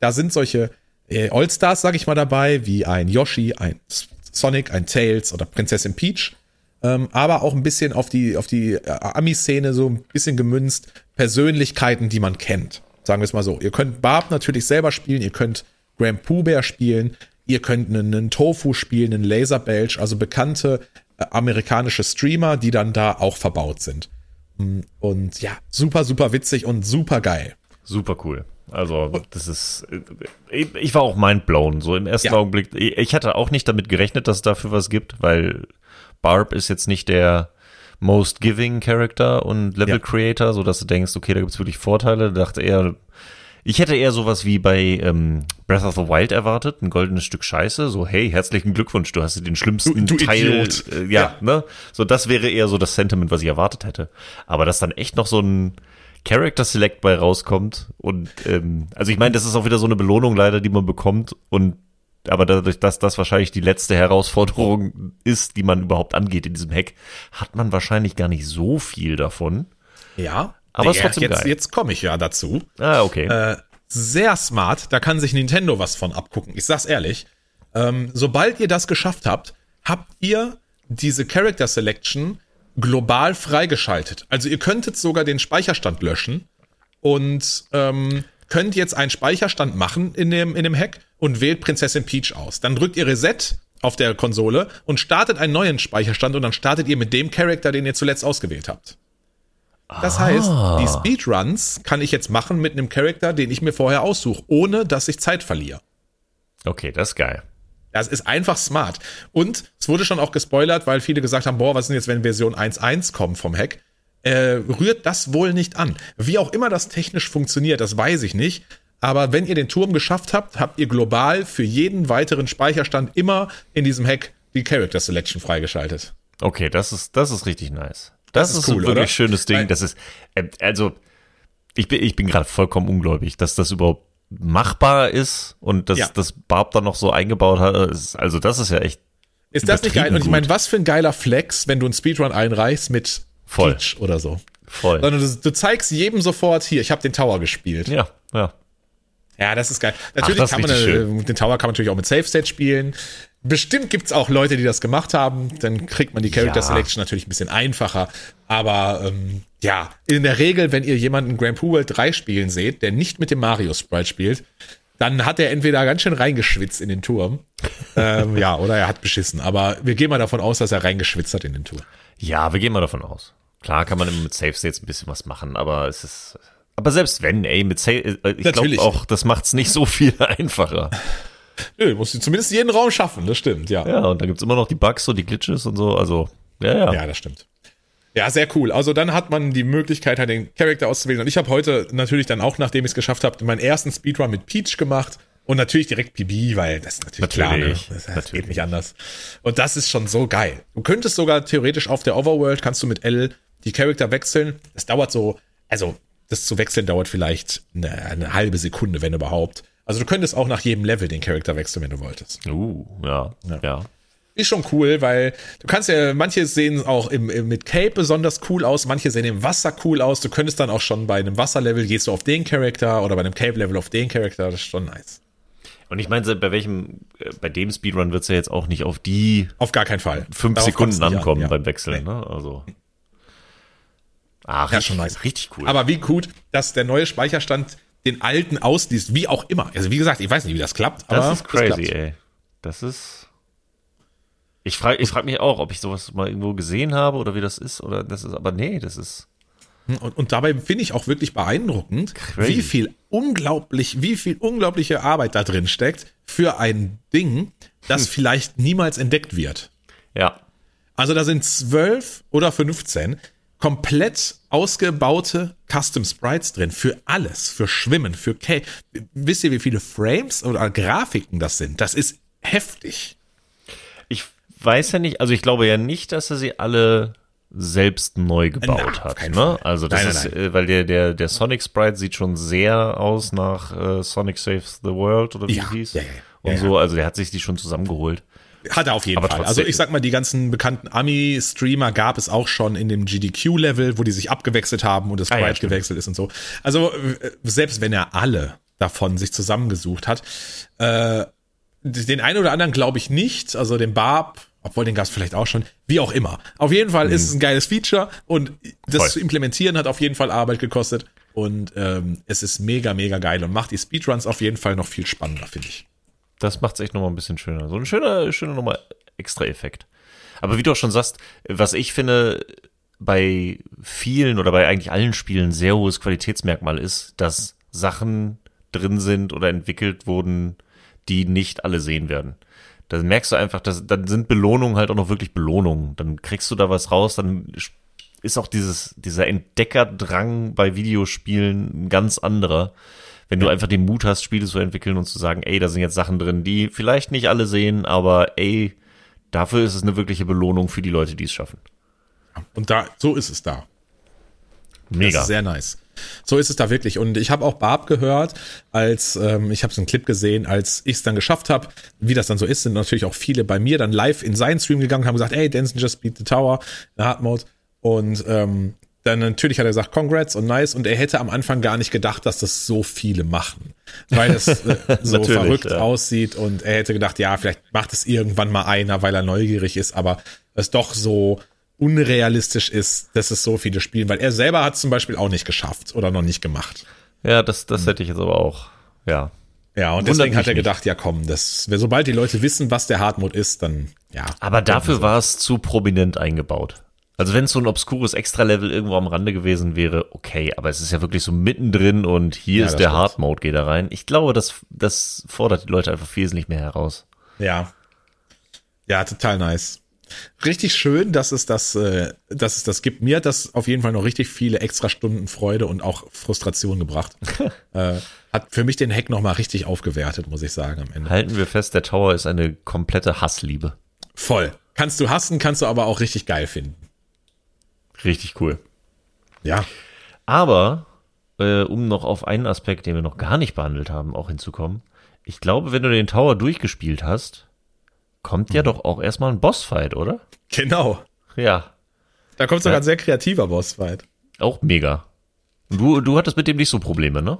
Da sind solche äh, All-Stars, sag ich mal, dabei, wie ein Yoshi, ein Sonic, ein Tails oder Prinzessin Peach. Ähm, aber auch ein bisschen auf die, auf die äh, Ami-Szene so ein bisschen gemünzt. Persönlichkeiten, die man kennt. Sagen wir es mal so. Ihr könnt Barb natürlich selber spielen, ihr könnt Grand Pooh Bear spielen, Ihr könnt einen, einen Tofu spielen, einen Laser Belch, also bekannte äh, amerikanische Streamer, die dann da auch verbaut sind. Mm, und ja, super, super witzig und super geil. Super cool. Also, das ist, äh, ich war auch mindblown, so im ersten ja. Augenblick. Ich hatte auch nicht damit gerechnet, dass es dafür was gibt, weil Barb ist jetzt nicht der most giving Character und Level ja. Creator, so dass du denkst, okay, da gibt's wirklich Vorteile. Da dachte eher, Ich hätte eher sowas wie bei ähm, Breath of the Wild erwartet, ein goldenes Stück Scheiße. So, hey, herzlichen Glückwunsch, du hast den schlimmsten Du- du Teil. Äh, ja, Ja. ne? So, das wäre eher so das Sentiment, was ich erwartet hätte. Aber dass dann echt noch so ein Character Select bei rauskommt und ähm, also ich meine, das ist auch wieder so eine Belohnung leider, die man bekommt und aber dadurch, dass das wahrscheinlich die letzte Herausforderung ist, die man überhaupt angeht in diesem Hack, hat man wahrscheinlich gar nicht so viel davon. Ja. Aber ist ja, trotzdem jetzt, geil. jetzt komme ich ja dazu. Ah, okay. Äh, sehr smart, da kann sich Nintendo was von abgucken. Ich sag's ehrlich. Ähm, sobald ihr das geschafft habt, habt ihr diese Character Selection global freigeschaltet. Also ihr könntet sogar den Speicherstand löschen und ähm, könnt jetzt einen Speicherstand machen in dem, in dem Hack und wählt Prinzessin Peach aus. Dann drückt ihr Reset auf der Konsole und startet einen neuen Speicherstand und dann startet ihr mit dem Charakter, den ihr zuletzt ausgewählt habt. Das heißt, die Speedruns kann ich jetzt machen mit einem Charakter, den ich mir vorher aussuche, ohne dass ich Zeit verliere. Okay, das ist geil. Das ist einfach smart. Und es wurde schon auch gespoilert, weil viele gesagt haben, boah, was ist denn jetzt, wenn Version 1.1 kommt vom Hack? Äh, rührt das wohl nicht an. Wie auch immer das technisch funktioniert, das weiß ich nicht. Aber wenn ihr den Turm geschafft habt, habt ihr global für jeden weiteren Speicherstand immer in diesem Hack die Character Selection freigeschaltet. Okay, das ist, das ist richtig nice. Das, Das ist ist, ein cool, wirklich oder? schönes Ding. Das ist, äh, also, ich bin, ich bin gerade vollkommen ungläubig, dass das überhaupt machbar ist und dass Ja. das Barb dann noch so eingebaut hat. Also, das ist ja echt Ist das nicht geil? Und ich meine, was für ein geiler Flex, wenn du einen Speedrun einreichst mit Voll. Peach oder so. voll. Sondern du, du zeigst jedem sofort, hier, ich habe den Tower gespielt. Ja, ja. Ja, das ist geil. Natürlich ist kann man richtig äh, den Tower kann man natürlich auch mit Safe State spielen. Bestimmt gibt's auch Leute, die das gemacht haben. Dann kriegt man die Character Ja. Selection natürlich ein bisschen einfacher. Aber ähm, ja, in der Regel, wenn ihr jemanden Grand Pooh World 3 spielen seht, der nicht mit dem Mario Sprite spielt, dann hat er entweder ganz schön reingeschwitzt in den Turm. ähm, ja, oder er hat beschissen. Aber wir gehen mal davon aus, dass er reingeschwitzt hat in den Turm. Ja, wir gehen mal davon aus. Klar kann man immer mit Safe States ein bisschen was machen, aber es ist, aber selbst wenn, ey, mit Safe, äh, ich glaube Natürlich. auch, das macht's nicht so viel einfacher. Nö, du musst zumindest jeden Raum schaffen, das stimmt, ja. Ja, und dann gibt's immer noch die Bugs und die Glitches und so, also, ja, ja. Ja, das stimmt. Ja, sehr cool. Also dann hat man die Möglichkeit, halt den Charakter auszuwählen. Und ich habe heute natürlich dann auch, nachdem ich es geschafft habe, meinen ersten Speedrun mit Peach gemacht. Und natürlich direkt PB, weil das ist natürlich, klar. Ne? Natürlich, Das, das natürlich. geht nicht anders. Und das ist schon so geil. Du könntest sogar theoretisch auf der Overworld, kannst du mit L die Charakter wechseln. Das dauert so, also das zu wechseln dauert vielleicht eine, eine halbe Sekunde, wenn überhaupt. Also du könntest auch nach jedem Level den Charakter wechseln, wenn du wolltest. Uh, ja, ja. Ist schon cool, weil du kannst ja, manche sehen auch im, im, mit Cape besonders cool aus, manche sehen im Wasser cool aus. Du könntest dann auch schon bei einem Wasserlevel gehst du auf den Charakter oder bei einem Cape-Level auf den Charakter. Das ist schon nice. Und ich meine, bei welchem, äh, bei dem Speedrun wird's ja jetzt auch nicht auf die Auf gar keinen Fall. fünf Darauf Sekunden nicht an, ankommen ja. beim Wechseln, Nee. ne? Also. Ah, Ja, richtig, schon nice. richtig cool. Aber wie gut, dass der neue Speicherstand den alten ausliest, wie auch immer. Also wie gesagt, ich weiß nicht, wie das klappt, aber das ist crazy, klappt. ey. Das ist. Ich frage ich frag mich auch, ob ich sowas mal irgendwo gesehen habe oder wie das ist oder das ist, aber nee, das ist. Und, und dabei finde ich auch wirklich beeindruckend, Crazy. wie viel unglaublich, wie viel unglaubliche Arbeit da drin steckt für ein Ding, Hm. das vielleicht niemals entdeckt wird. Ja. Also da sind zwölf oder 15 komplett ausgebaute Custom Sprites drin. Für alles. Für Schwimmen, für K. Wisst ihr, wie viele Frames oder Grafiken das sind? Das ist heftig. Ich weiß ja nicht, also ich glaube ja nicht, dass er sie alle selbst neu gebaut Na, hat. Ne? Also das Nein, ist, nein, äh, weil der, der, der Sonic Sprite sieht schon sehr aus nach äh, Sonic Saves the World oder wie Ja, es hieß. ja, ja, Und so, also der hat sich die schon zusammengeholt. Hat er auf jeden Aber Fall. trotzdem. Also ich sag mal, die ganzen bekannten Ami-Streamer gab es auch schon in dem GDQ-Level, wo die sich abgewechselt haben und das Ah, Sprite ja, gewechselt ist und so. Also äh, selbst wenn er alle davon sich zusammengesucht hat, äh, den einen oder anderen glaube ich nicht, also den Barb, obwohl den gab es vielleicht auch schon, wie auch immer. Auf jeden Fall ist es ein geiles Feature und das Mhm. Voll. zu implementieren hat auf jeden Fall Arbeit gekostet und ähm, es ist mega, mega geil und macht die Speedruns auf jeden Fall noch viel spannender, finde ich. Das macht es echt nochmal ein bisschen schöner. So ein schöner, schöner nochmal extra Effekt. Aber wie du auch schon sagst, was ich finde, bei vielen oder bei eigentlich allen Spielen sehr hohes Qualitätsmerkmal ist, dass Sachen drin sind oder entwickelt wurden, die nicht alle sehen werden. Dann merkst du einfach, dass dann sind Belohnungen halt auch noch wirklich Belohnungen. Dann kriegst du da was raus, dann ist auch dieses, dieser Entdeckerdrang bei Videospielen ein ganz anderer. Wenn du einfach den Mut hast, Spiele zu entwickeln und zu sagen, ey, da sind jetzt Sachen drin, die vielleicht nicht alle sehen, aber ey, dafür ist es eine wirkliche Belohnung für die Leute, die es schaffen. Und da, so ist es da. Mega. Sehr nice. So ist es da wirklich. Und ich habe auch Barb gehört, als ähm, ich habe so einen Clip gesehen, als ich es dann geschafft habe, wie das dann so ist, sind natürlich auch viele bei mir dann live in seinen Stream gegangen, haben gesagt, hey, Dancing Just Beat the Tower, in Hard Mode. Und ähm, dann natürlich hat er gesagt, Congrats und nice. Und er hätte am Anfang gar nicht gedacht, dass das so viele machen, weil es äh, so verrückt ja. aussieht. Und er hätte gedacht, ja, vielleicht macht es irgendwann mal einer, weil er neugierig ist, aber es doch so unrealistisch ist, dass es so viele spielen, weil er selber hat zum Beispiel auch nicht geschafft oder noch nicht gemacht. Ja, das, das hätte ich jetzt aber auch, ja. Ja, und Wundert deswegen hat er gedacht, nicht. ja komm, das, sobald die Leute wissen, was der Hardmode ist, dann, ja. Aber dafür war es zu prominent eingebaut. Also wenn es so ein obskures Extra-Level irgendwo am Rande gewesen wäre, okay, aber es ist ja wirklich so mittendrin und hier ja, ist der Hard-Mode, geht da rein. Ich glaube, das, das fordert die Leute einfach wesentlich mehr heraus. Ja. Ja, total nice richtig schön, dass es das, äh, dass es das gibt. Mir hat das auf jeden Fall noch richtig viele extra Stunden Freude und auch Frustration gebracht. äh, hat für mich den Hack noch mal richtig aufgewertet, muss ich sagen am Ende. Halten wir fest, der Tower ist eine komplette Hassliebe. Voll. Kannst du hassen, kannst du aber auch richtig geil finden. Richtig cool. Ja. Aber äh, um noch auf einen Aspekt, den wir noch gar nicht behandelt haben, auch hinzukommen. Ich glaube, wenn du den Tower durchgespielt hast, kommt ja mhm. doch auch erstmal ein Bossfight, oder? Genau. Ja. Da kommt sogar ja. ein sehr kreativer Bossfight. Auch mega. Du, du hattest mit dem nicht so Probleme, ne?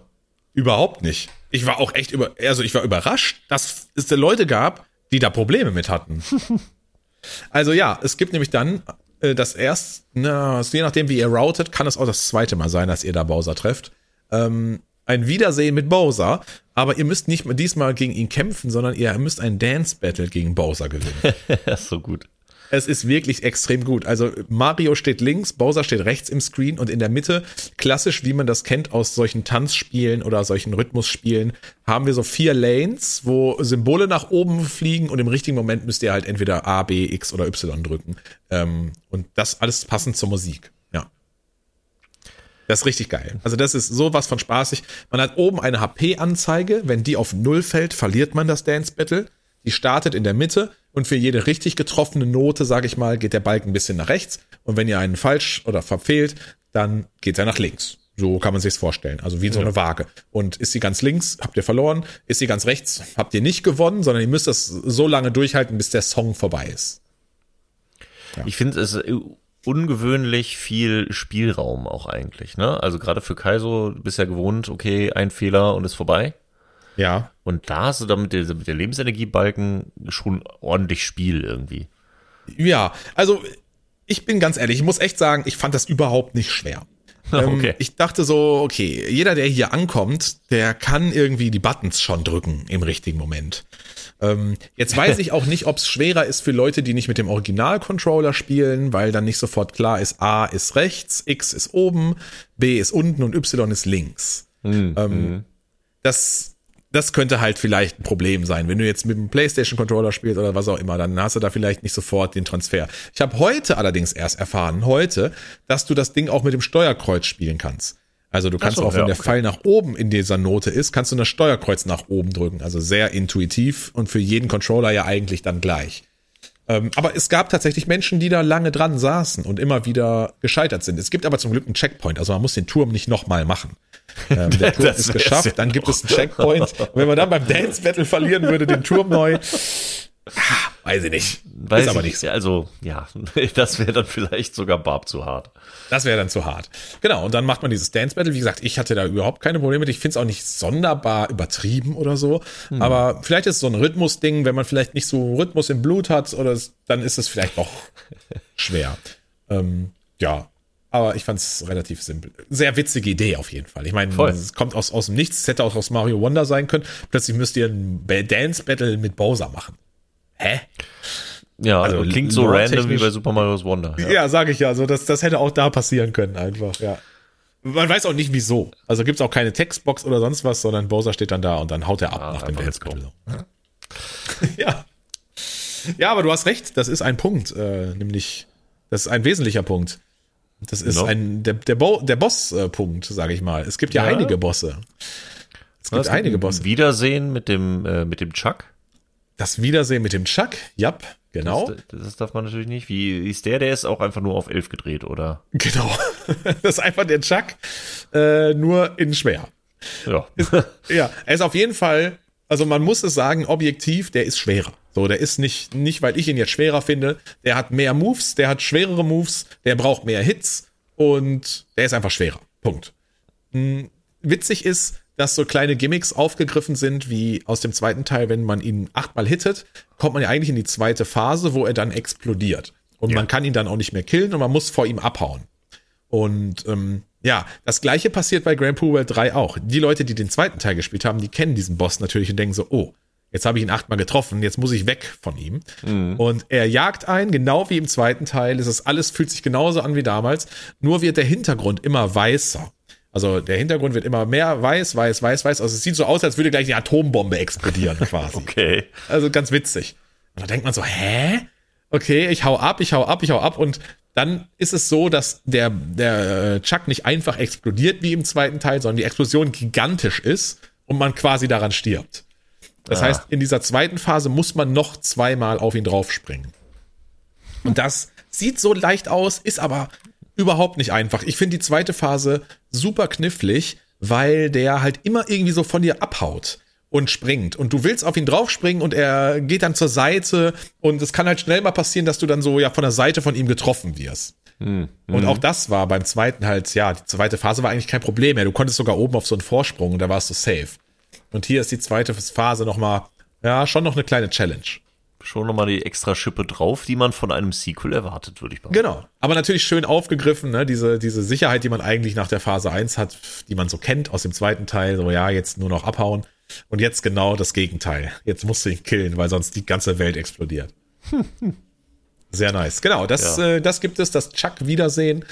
Überhaupt nicht. Ich war auch echt über, also ich war überrascht, dass es da Leute gab, die da Probleme mit hatten. also ja, es gibt nämlich dann das erst, na, je nachdem wie ihr routet, kann es auch das zweite Mal sein, dass ihr da Bowser trefft. Ähm, ein Wiedersehen mit Bowser, aber ihr müsst nicht diesmal gegen ihn kämpfen, sondern ihr müsst ein Dance Battle gegen Bowser gewinnen. so gut. Es ist wirklich extrem gut. Also Mario steht links, Bowser steht rechts im Screen und in der Mitte, klassisch wie man das kennt aus solchen Tanzspielen oder solchen Rhythmusspielen, haben wir so vier Lanes, wo Symbole nach oben fliegen und im richtigen Moment müsst ihr halt entweder A, B, X oder Y drücken. Ähm, und das alles passend zur Musik. Das ist richtig geil. Also das ist sowas von spaßig. Man hat oben eine HP-Anzeige. Wenn die auf Null fällt, verliert man das Dance Battle. Die startet in der Mitte und für jede richtig getroffene Note, sage ich mal, geht der Balken ein bisschen nach rechts. Und wenn ihr einen falsch oder verfehlt, dann geht er nach links. So kann man sich's vorstellen. Also wie so eine Waage. Und ist sie ganz links, habt ihr verloren. Ist sie ganz rechts, habt ihr nicht gewonnen, sondern ihr müsst das so lange durchhalten, bis der Song vorbei ist. Ja. Ich finde es ungewöhnlich viel Spielraum auch eigentlich, ne? Also gerade für Kaiso, du bist ja gewohnt, okay, ein Fehler und ist vorbei. Ja. Und da hast du dann mit der, mit der Lebensenergiebalken schon ordentlich Spiel irgendwie. Ja, also ich bin ganz ehrlich, ich muss echt sagen, ich fand das überhaupt nicht schwer. Ähm, okay. Ich dachte so, okay, jeder, der hier ankommt, der kann irgendwie die Buttons schon drücken im richtigen Moment. Ähm, jetzt weiß ich auch nicht, ob es schwerer ist für Leute, die nicht mit dem Original-Controller spielen, weil dann nicht sofort klar ist, A ist rechts, X ist oben, B ist unten und Y ist links. Mhm. Ähm, das, das könnte halt vielleicht ein Problem sein. Wenn du jetzt mit dem PlayStation-Controller spielst oder was auch immer, dann hast du da vielleicht nicht sofort den Transfer. Ich habe heute allerdings erst erfahren, heute, dass du das Ding auch mit dem Steuerkreuz spielen kannst. Also du kannst so, auch, wenn ja, der okay. Pfeil nach oben in dieser Note ist, kannst du das Steuerkreuz nach oben drücken. Also sehr intuitiv und für jeden Controller ja eigentlich dann gleich. Ähm, aber es gab tatsächlich Menschen, die da lange dran saßen und immer wieder gescheitert sind. Es gibt aber zum Glück einen Checkpoint. Also man muss den Turm nicht nochmal machen. Ähm, der Turm ist geschafft, ja dann gibt es einen Checkpoint. Und wenn man dann beim Dance Battle verlieren würde, den Turm neu, Ah, weiß ich nicht. Weiß ist aber nicht so. Also, ja, das wäre dann vielleicht sogar Barb zu hart. Das wäre dann zu hart. Genau, und dann macht man dieses Dance Battle. Wie gesagt, ich hatte da überhaupt keine Probleme mit. Ich finde es auch nicht sonderbar übertrieben oder so. Hm. Aber vielleicht ist es so ein Rhythmus-Ding, wenn man vielleicht nicht so Rhythmus im Blut hat, oder dann ist es vielleicht auch schwer. Ähm, ja, aber ich fand es relativ simpel. Sehr witzige Idee auf jeden Fall. Ich meine, es kommt aus, aus dem Nichts. Es hätte auch aus Mario Wonder sein können. Plötzlich müsst ihr ein Dance Battle mit Bowser machen. Hä? Ja, also klingt so random wie bei Super Mario Wonder. Ja, ja sage ich ja. So, das, das hätte auch da passieren können, einfach, ja. Man weiß auch nicht wieso. Also gibt's auch keine Textbox oder sonst was, sondern Bowser steht dann da und dann haut er ab ah, nach dem Weltspiel. ja. Ja, aber du hast recht, das ist ein Punkt, äh, nämlich, das ist ein wesentlicher Punkt. Das ist no. ein, der, der, Bo der Boss-Punkt, sage ich mal. Es gibt ja, ja, einige Bosse. Es gibt einige Bosse. Wiedersehen mit dem, äh, mit dem Chuck. Das Wiedersehen mit dem Chuck, ja, genau. Das, das, darf man natürlich nicht. Wie ist der? Der ist auch einfach nur auf 11 gedreht, oder? Genau. Das ist einfach der Chuck, äh, nur in schwer. Ja. ja, er ist auf jeden Fall, also man muss es sagen, objektiv, der ist schwerer. So, der ist nicht, nicht, weil ich ihn jetzt schwerer finde. Der hat mehr Moves, der hat schwerere Moves, der braucht mehr Hits und der ist einfach schwerer. Punkt. Hm, witzig ist, dass so kleine Gimmicks aufgegriffen sind, wie aus dem zweiten Teil, wenn man ihn achtmal hittet, kommt man ja eigentlich in die zweite Phase, wo er dann explodiert. Und ja. man kann ihn dann auch nicht mehr killen und man muss vor ihm abhauen. Und ähm, ja, das gleiche passiert bei Grand Pooh World 3 auch. Die Leute, die den zweiten Teil gespielt haben, die kennen diesen Boss natürlich und denken so, oh, jetzt habe ich ihn achtmal getroffen, jetzt muss ich weg von ihm. Mhm. Und er jagt ein, genau wie im zweiten Teil. Es ist alles, fühlt sich genauso an wie damals, nur wird der Hintergrund immer weißer. Also der Hintergrund wird immer mehr weiß, weiß, weiß, weiß. Also es sieht so aus, als würde gleich eine Atombombe explodieren quasi. okay. Also ganz witzig. Und da denkt man so, hä? Okay, ich hau ab, ich hau ab, ich hau ab und dann ist es so, dass der, der äh, Chuck nicht einfach explodiert wie im zweiten Teil, sondern die Explosion gigantisch ist und man quasi daran stirbt. Das ah. heißt, in dieser zweiten Phase muss man noch zweimal auf ihn draufspringen. Und das sieht so leicht aus, ist aber überhaupt nicht einfach. Ich finde die zweite Phase super knifflig, weil der halt immer irgendwie so von dir abhaut und springt. Und du willst auf ihn draufspringen und er geht dann zur Seite und es kann halt schnell mal passieren, dass du dann so ja von der Seite von ihm getroffen wirst. Mhm. Und auch das war beim zweiten halt, ja, die zweite Phase war eigentlich kein Problem mehr. Du konntest sogar oben auf so einen Vorsprung und da warst du safe. Und hier ist die zweite Phase nochmal, ja, schon noch eine kleine Challenge schon nochmal die extra Schippe drauf, die man von einem Sequel erwartet, würde ich sagen. Genau. Aber natürlich schön aufgegriffen, ne? diese, diese Sicherheit, die man eigentlich nach der Phase 1 hat, die man so kennt aus dem zweiten Teil, so ja, jetzt nur noch abhauen. Und jetzt genau das Gegenteil. Jetzt musst du ihn killen, weil sonst die ganze Welt explodiert. Sehr nice. Genau, das, ja. äh, das gibt es, das Chuck-Wiedersehen.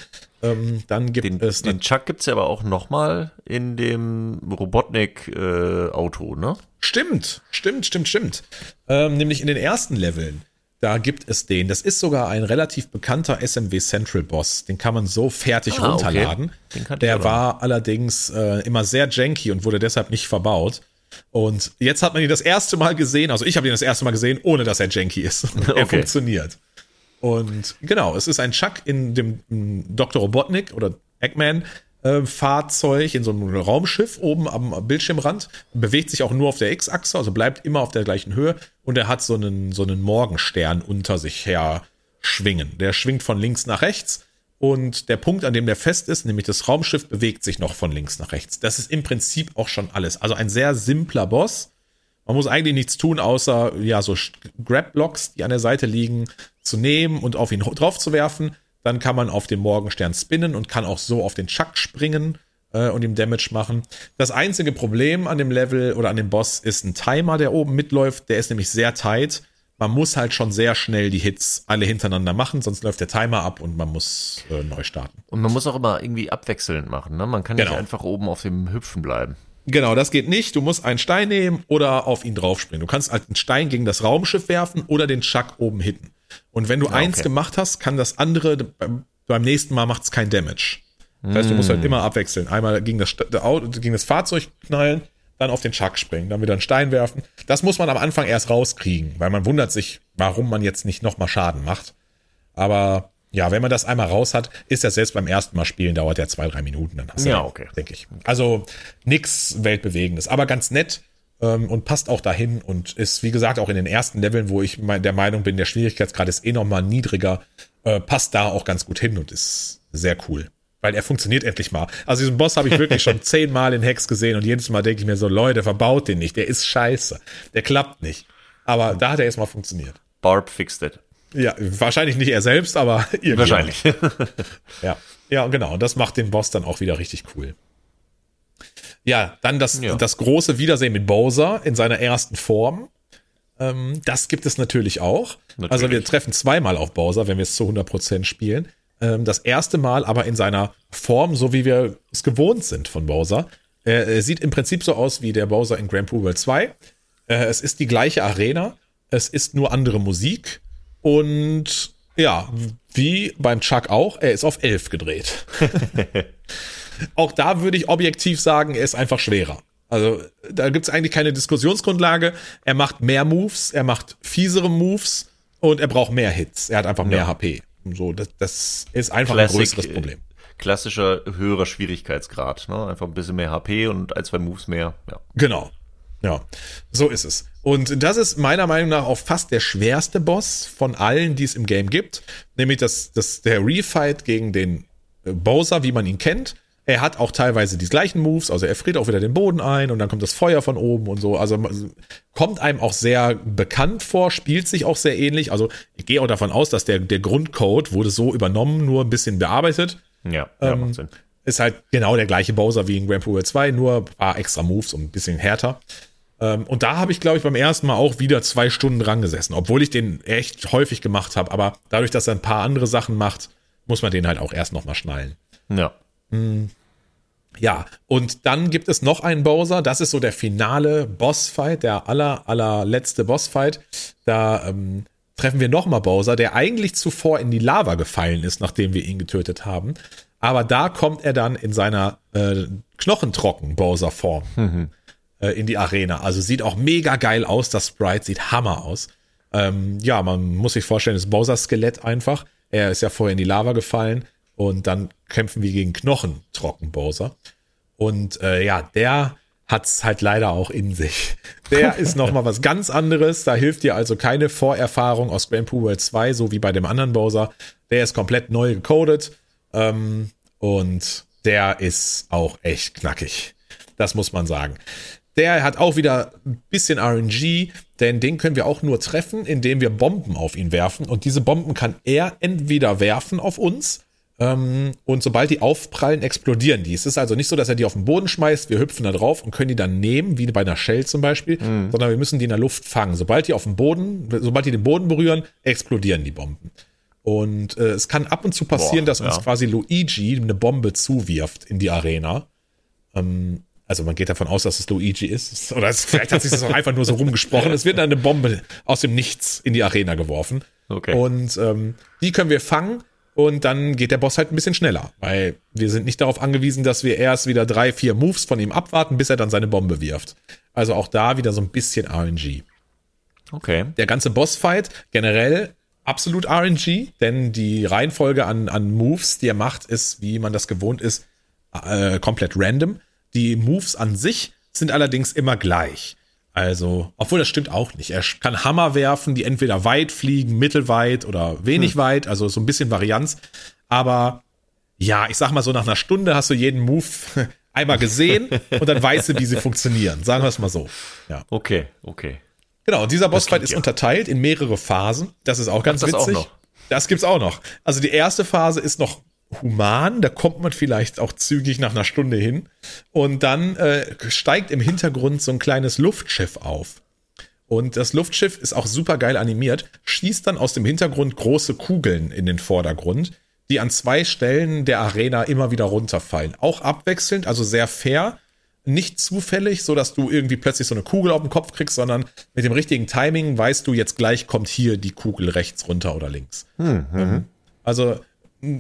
Ähm, dann gibt den, es. Den Chuck gibt's ja aber auch nochmal in dem Robotnik-Auto, äh, ne? Stimmt, stimmt, stimmt, stimmt. Ähm, nämlich in den ersten Leveln. Da gibt es den. Das ist sogar ein relativ bekannter SMW Central Boss. Den kann man so fertig ah, runterladen. Okay. Der war allerdings äh, immer sehr janky und wurde deshalb nicht verbaut. Und jetzt hat man ihn das erste Mal gesehen, also ich habe ihn das erste Mal gesehen, ohne dass er janky ist. er okay. funktioniert. Und genau, es ist ein Chuck in dem Dr. Robotnik oder Eggman äh, Fahrzeug in so einem Raumschiff oben am Bildschirmrand, bewegt sich auch nur auf der X-Achse, also bleibt immer auf der gleichen Höhe und er hat so einen, so einen Morgenstern unter sich her schwingen. Der schwingt von links nach rechts und der Punkt, an dem der fest ist, nämlich das Raumschiff, bewegt sich noch von links nach rechts. Das ist im Prinzip auch schon alles. Also ein sehr simpler Boss. Man muss eigentlich nichts tun, außer ja so Grab-Blocks, die an der Seite liegen, zu nehmen und auf ihn drauf zu werfen. Dann kann man auf den Morgenstern spinnen und kann auch so auf den Chuck springen äh, und ihm Damage machen. Das einzige Problem an dem Level oder an dem Boss ist ein Timer, der oben mitläuft. Der ist nämlich sehr tight. Man muss halt schon sehr schnell die Hits alle hintereinander machen, sonst läuft der Timer ab und man muss äh, neu starten. Und man muss auch immer irgendwie abwechselnd machen. Ne? Man kann genau. nicht einfach oben auf dem Hüpfen bleiben. Genau, das geht nicht. Du musst einen Stein nehmen oder auf ihn draufspringen. Du kannst halt einen Stein gegen das Raumschiff werfen oder den Chuck oben hitten. Und wenn du ah, eins gemacht hast, kann das andere beim, nächsten Mal macht es kein Damage. Das heißt, du musst halt mm. immer abwechseln. Einmal gegen das, gegen das Fahrzeug knallen, dann auf den Chuck springen, dann wieder einen Stein werfen. Das muss man am Anfang erst rauskriegen, weil man wundert sich, warum man jetzt nicht nochmal Schaden macht. Aber ja, wenn man das einmal raus hat, ist das selbst beim ersten Mal spielen, dauert ja zwei, drei Minuten, dann hast du, ja, okay. denke ich. Also nix Weltbewegendes, aber ganz nett ähm, und passt auch dahin und ist, wie gesagt, auch in den ersten Leveln, wo ich der Meinung bin, der Schwierigkeitsgrad ist eh nochmal niedriger, äh, passt da auch ganz gut hin und ist sehr cool. Weil er funktioniert endlich mal. Also diesen Boss habe ich wirklich schon zehnmal in Hex gesehen und jedes Mal denke ich mir so, Leute, verbaut den nicht, der ist scheiße. Der klappt nicht. Aber da hat er erstmal funktioniert. Barb fixed it. Ja, wahrscheinlich nicht er selbst, aber ihr. Wahrscheinlich. ja. Ja, genau. Und das macht den Boss dann auch wieder richtig cool. Ja, dann das, ja. das große Wiedersehen mit Bowser in seiner ersten Form. Ähm, das gibt es natürlich auch. Natürlich. Also wir treffen zweimal auf Bowser, wenn wir es zu 100% spielen. Ähm, das erste Mal aber in seiner Form, so wie wir es gewohnt sind von Bowser. Er, er sieht im Prinzip so aus wie der Bowser in Grand Prix World 2. Äh, es ist die gleiche Arena. Es ist nur andere Musik. Und ja, wie beim Chuck auch, er ist auf 11 gedreht. auch da würde ich objektiv sagen, er ist einfach schwerer. Also da gibt's eigentlich keine Diskussionsgrundlage. Er macht mehr Moves, er macht fiesere Moves und er braucht mehr Hits. Er hat einfach mehr ja. HP. So, das, das ist einfach Classic, ein größeres Problem. Klassischer höherer Schwierigkeitsgrad, ne? Einfach ein bisschen mehr HP und ein, zwei Moves mehr. Ja. Genau. Ja, so ist es. Und das ist meiner Meinung nach auch fast der schwerste Boss von allen, die es im Game gibt. Nämlich das, das, der Refight gegen den Bowser, wie man ihn kennt. Er hat auch teilweise die gleichen Moves, also er friert auch wieder den Boden ein und dann kommt das Feuer von oben und so. Also kommt einem auch sehr bekannt vor, spielt sich auch sehr ähnlich. Also ich gehe auch davon aus, dass der, der Grundcode wurde so übernommen, nur ein bisschen bearbeitet. Ja, ja ähm, macht Sinn. Ist halt genau der gleiche Bowser wie in Grand Prix 2, nur ein paar extra Moves und ein bisschen härter. Ähm, und da habe ich, glaube ich, beim ersten Mal auch wieder zwei Stunden dran gesessen, obwohl ich den echt häufig gemacht habe. Aber dadurch, dass er ein paar andere Sachen macht, muss man den halt auch erst nochmal schnallen. Ja. Hm. Ja, und dann gibt es noch einen Bowser, das ist so der finale Bossfight, der aller, allerletzte Bossfight. Da ähm, treffen wir nochmal Bowser, der eigentlich zuvor in die Lava gefallen ist, nachdem wir ihn getötet haben. Aber da kommt er dann in seiner äh, knochentrocken Bowser-Form mhm. äh, in die Arena. Also sieht auch mega geil aus, das Sprite sieht Hammer aus. Ähm, ja, man muss sich vorstellen, das Bowser-Skelett einfach. Er ist ja vorher in die Lava gefallen und dann kämpfen wir gegen Knochentrocken-Bowser. Und äh, ja, der hat's halt leider auch in sich. Der ist noch mal was ganz anderes. Da hilft dir also keine Vorerfahrung aus Grand Pooh World 2, so wie bei dem anderen Bowser. Der ist komplett neu gecodet. Ähm, und der ist auch echt knackig. Das muss man sagen. Der hat auch wieder ein bisschen RNG, denn den können wir auch nur treffen, indem wir Bomben auf ihn werfen. Und diese Bomben kann er entweder werfen auf uns und sobald die aufprallen, explodieren die. Es ist also nicht so, dass er die auf den Boden schmeißt, wir hüpfen da drauf und können die dann nehmen, wie bei einer Shell zum Beispiel, mhm. sondern wir müssen die in der Luft fangen. Sobald die auf dem Boden, sobald die den Boden berühren, explodieren die Bomben. Und äh, es kann ab und zu passieren, Boah, dass uns ja. quasi Luigi eine Bombe zuwirft in die Arena. Ähm, also man geht davon aus, dass es Luigi ist. Oder es, vielleicht hat sich das auch einfach nur so rumgesprochen. Es wird dann eine Bombe aus dem Nichts in die Arena geworfen. Okay. Und ähm, die können wir fangen und dann geht der Boss halt ein bisschen schneller, weil wir sind nicht darauf angewiesen, dass wir erst wieder drei, vier Moves von ihm abwarten, bis er dann seine Bombe wirft. Also auch da wieder so ein bisschen RNG. Okay. Der ganze Bossfight generell absolut RNG, denn die Reihenfolge an, an Moves, die er macht, ist, wie man das gewohnt ist, äh, komplett random. Die Moves an sich sind allerdings immer gleich. Also, obwohl das stimmt auch nicht. Er kann Hammer werfen, die entweder weit fliegen, mittelweit oder wenig hm. weit, also so ein bisschen Varianz. Aber ja, ich sag mal so, nach einer Stunde hast du jeden Move einmal gesehen und dann weißt du, wie sie funktionieren. Sagen wir es mal so. Ja. Okay, okay. Genau, und dieser Bossfight ist ja. unterteilt in mehrere Phasen. Das ist auch ganz das witzig. Auch das gibt's auch noch. Also die erste Phase ist noch human, da kommt man vielleicht auch zügig nach einer Stunde hin. Und dann äh, steigt im Hintergrund so ein kleines Luftschiff auf. Und das Luftschiff ist auch super geil animiert, schießt dann aus dem Hintergrund große Kugeln in den Vordergrund, die an zwei Stellen der Arena immer wieder runterfallen. Auch abwechselnd, also sehr fair, nicht zufällig, so dass du irgendwie plötzlich so eine Kugel auf den Kopf kriegst, sondern mit dem richtigen Timing weißt du, jetzt gleich kommt hier die Kugel rechts runter oder links. Hm, mhm. Also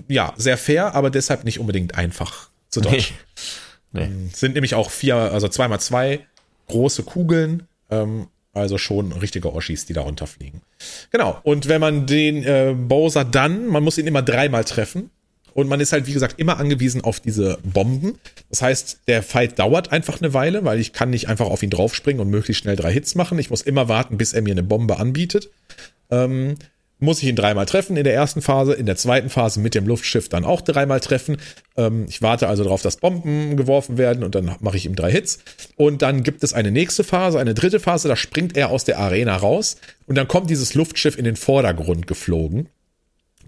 ja, sehr fair, aber deshalb nicht unbedingt einfach zu dodgen. Nee. nee. Sind nämlich auch vier, also zweimal zwei große Kugeln, ähm, also schon richtige Oschis, die da runterfliegen. Genau. Und wenn man den äh, Bowser dann, man muss ihn immer dreimal treffen. Und man ist halt, wie gesagt, immer angewiesen auf diese Bomben. Das heißt, der Fight dauert einfach eine Weile, weil ich kann nicht einfach auf ihn draufspringen und möglichst schnell drei Hits machen. Ich muss immer warten, bis er mir eine Bombe anbietet. Ähm, muss ich ihn dreimal treffen in der ersten Phase, in der zweiten Phase mit dem Luftschiff dann auch dreimal treffen. Ähm, ich warte also darauf, dass Bomben geworfen werden und dann mache ich ihm drei Hits. Und dann gibt es eine nächste Phase, eine dritte Phase, da springt er aus der Arena raus und dann kommt dieses Luftschiff in den Vordergrund geflogen.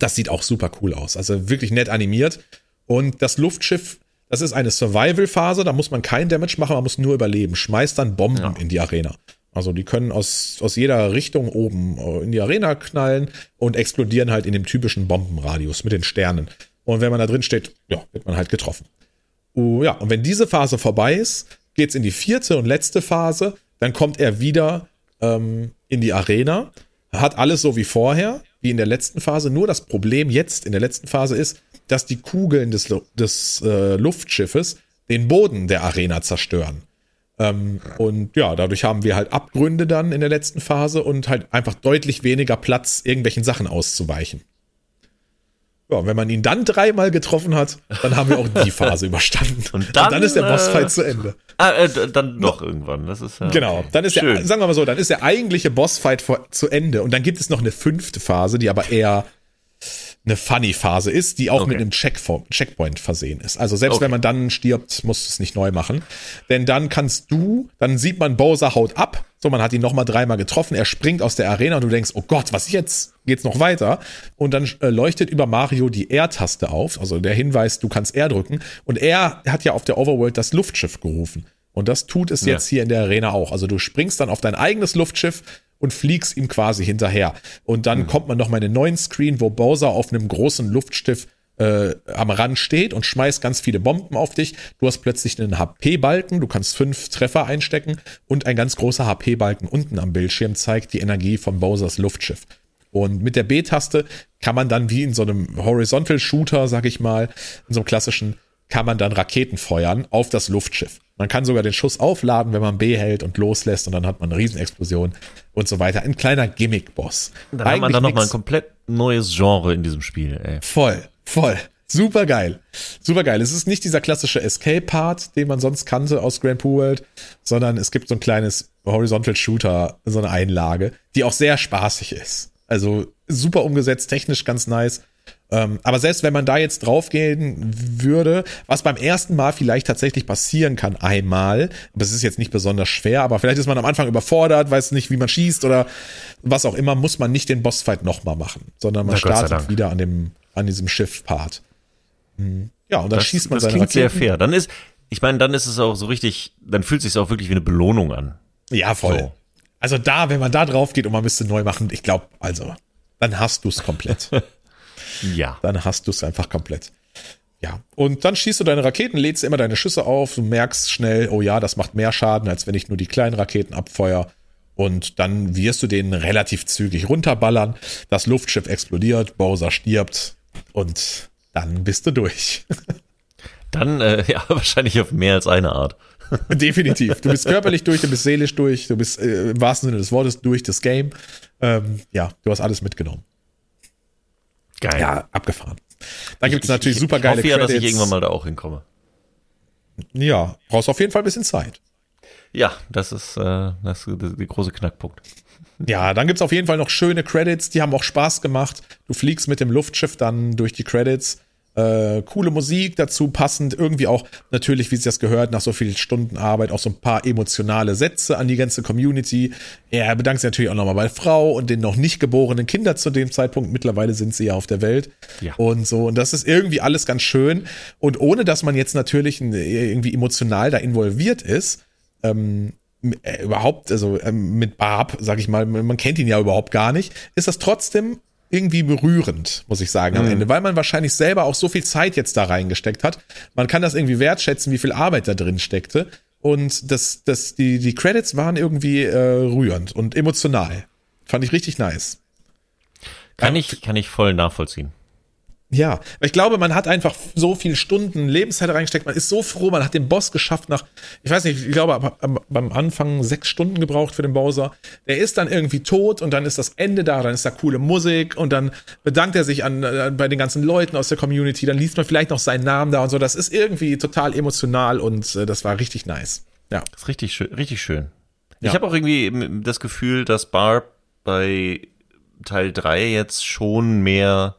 Das sieht auch super cool aus, also wirklich nett animiert. Und das Luftschiff, das ist eine Survival-Phase, da muss man kein Damage machen, man muss nur überleben. Schmeißt dann Bomben ja. in die Arena. Also die können aus, aus jeder Richtung oben äh, in die Arena knallen und explodieren halt in dem typischen Bombenradius mit den Sternen. Und wenn man da drin steht, ja, wird man halt getroffen. Uh, ja, und wenn diese Phase vorbei ist, geht's in die vierte und letzte Phase. Dann kommt er wieder ähm, in die Arena, hat alles so wie vorher, wie in der letzten Phase. Nur das Problem jetzt in der letzten Phase ist, dass die Kugeln des, des äh, Luftschiffes den Boden der Arena zerstören. Ähm, und ja, dadurch haben wir halt Abgründe dann in der letzten Phase und halt einfach deutlich weniger Platz, irgendwelchen Sachen auszuweichen. Ja, wenn man ihn dann dreimal getroffen hat, dann haben wir auch die Phase überstanden. Und dann, und dann ist der Bossfight äh, zu Ende. Ah, äh, dann doch no. irgendwann. Das ist ja genau. Dann ist Schön. der, sagen wir mal so, dann ist der eigentliche Bossfight vor, zu Ende. Und dann gibt es noch eine fünfte Phase, die aber eher eine Funny-Phase ist, die auch okay. mit einem Checkpoint versehen ist. Also selbst okay. wenn man dann stirbt, muss es nicht neu machen. Denn dann kannst du, dann sieht man, Bowser haut ab. So, man hat ihn nochmal dreimal getroffen. Er springt aus der Arena und du denkst, oh Gott, was jetzt? Geht's noch weiter? Und dann äh, leuchtet über Mario die R-Taste auf. Also der Hinweis, du kannst R drücken. Und er hat ja auf der Overworld das Luftschiff gerufen. Und das tut es ja. jetzt hier in der Arena auch. Also du springst dann auf dein eigenes Luftschiff und fliegst ihm quasi hinterher. Und dann mhm. kommt man noch mal in den neuen Screen, wo Bowser auf einem großen Luftschiff äh, am Rand steht und schmeißt ganz viele Bomben auf dich. Du hast plötzlich einen HP-Balken, du kannst fünf Treffer einstecken und ein ganz großer HP-Balken unten am Bildschirm zeigt die Energie von Bowsers Luftschiff. Und mit der B-Taste kann man dann wie in so einem Horizontal Shooter, sag ich mal, in so einem klassischen, kann man dann Raketen feuern auf das Luftschiff. Man kann sogar den Schuss aufladen, wenn man B hält und loslässt und dann hat man eine Riesenexplosion und so weiter. Ein kleiner Gimmick-Boss. Dann Eigentlich hat man dann nochmal ein komplett neues Genre in diesem Spiel, ey. Voll, voll. Super geil. Super geil. Es ist nicht dieser klassische Escape-Part, den man sonst kannte aus Grand Pooh World, sondern es gibt so ein kleines Horizontal Shooter, so eine Einlage, die auch sehr spaßig ist. Also super umgesetzt, technisch ganz nice. Ähm, aber selbst wenn man da jetzt draufgehen würde, was beim ersten Mal vielleicht tatsächlich passieren kann, einmal, aber es ist jetzt nicht besonders schwer, aber vielleicht ist man am Anfang überfordert, weiß nicht, wie man schießt oder was auch immer, muss man nicht den Bossfight nochmal machen, sondern man Na, startet wieder an dem, an diesem Schiff-Part. Mhm. Ja, und dann das, schießt man das seine klingt Raketen. sehr fair. Dann ist, ich meine, dann ist es auch so richtig, dann fühlt es sich auch wirklich wie eine Belohnung an. Ja, voll. So. Also da, wenn man da drauf geht und man müsste neu machen, ich glaube, also, dann hast du es komplett. Ja. Dann hast du es einfach komplett. Ja, und dann schießt du deine Raketen, lädst immer deine Schüsse auf, du merkst schnell, oh ja, das macht mehr Schaden, als wenn ich nur die kleinen Raketen abfeuer. Und dann wirst du den relativ zügig runterballern. Das Luftschiff explodiert, Bowser stirbt und dann bist du durch. Dann, äh, ja, wahrscheinlich auf mehr als eine Art. Definitiv. Du bist körperlich durch, du bist seelisch durch, du bist äh, im wahrsten Sinne des Wortes durch das Game. Ähm, ja, du hast alles mitgenommen. Geil. Ja, abgefahren. Da gibt es natürlich super geile Ich hoffe ja, dass ich irgendwann mal da auch hinkomme. Ja, brauchst auf jeden Fall ein bisschen Zeit. Ja, das ist, äh, das ist der große Knackpunkt. Ja, dann gibt's auf jeden Fall noch schöne Credits, die haben auch Spaß gemacht. Du fliegst mit dem Luftschiff dann durch die Credits äh, coole Musik dazu passend, irgendwie auch natürlich, wie es das gehört, nach so vielen Stunden Arbeit auch so ein paar emotionale Sätze an die ganze Community. Er bedankt sich natürlich auch nochmal bei Frau und den noch nicht geborenen Kinder zu dem Zeitpunkt. Mittlerweile sind sie ja auf der Welt ja. und so. Und das ist irgendwie alles ganz schön. Und ohne, dass man jetzt natürlich irgendwie emotional da involviert ist, ähm, äh, überhaupt, also ähm, mit Barb, sag ich mal, man kennt ihn ja überhaupt gar nicht, ist das trotzdem irgendwie berührend, muss ich sagen, am mhm. Ende, weil man wahrscheinlich selber auch so viel Zeit jetzt da reingesteckt hat. Man kann das irgendwie wertschätzen, wie viel Arbeit da drin steckte. Und das, das, die, die Credits waren irgendwie äh, rührend und emotional. Fand ich richtig nice. Kann ich, kann ich voll nachvollziehen. Ja, ich glaube, man hat einfach so viele Stunden Lebenszeit reingesteckt. Man ist so froh, man hat den Boss geschafft nach, ich weiß nicht, ich glaube, beim Anfang sechs Stunden gebraucht für den Bowser. Der ist dann irgendwie tot und dann ist das Ende da, dann ist da coole Musik und dann bedankt er sich an, äh, bei den ganzen Leuten aus der Community. Dann liest man vielleicht noch seinen Namen da und so. Das ist irgendwie total emotional und äh, das war richtig nice. Ja. Das ist richtig schön, richtig schön. Ja. Ich habe auch irgendwie das Gefühl, dass Barb bei Teil 3 jetzt schon mehr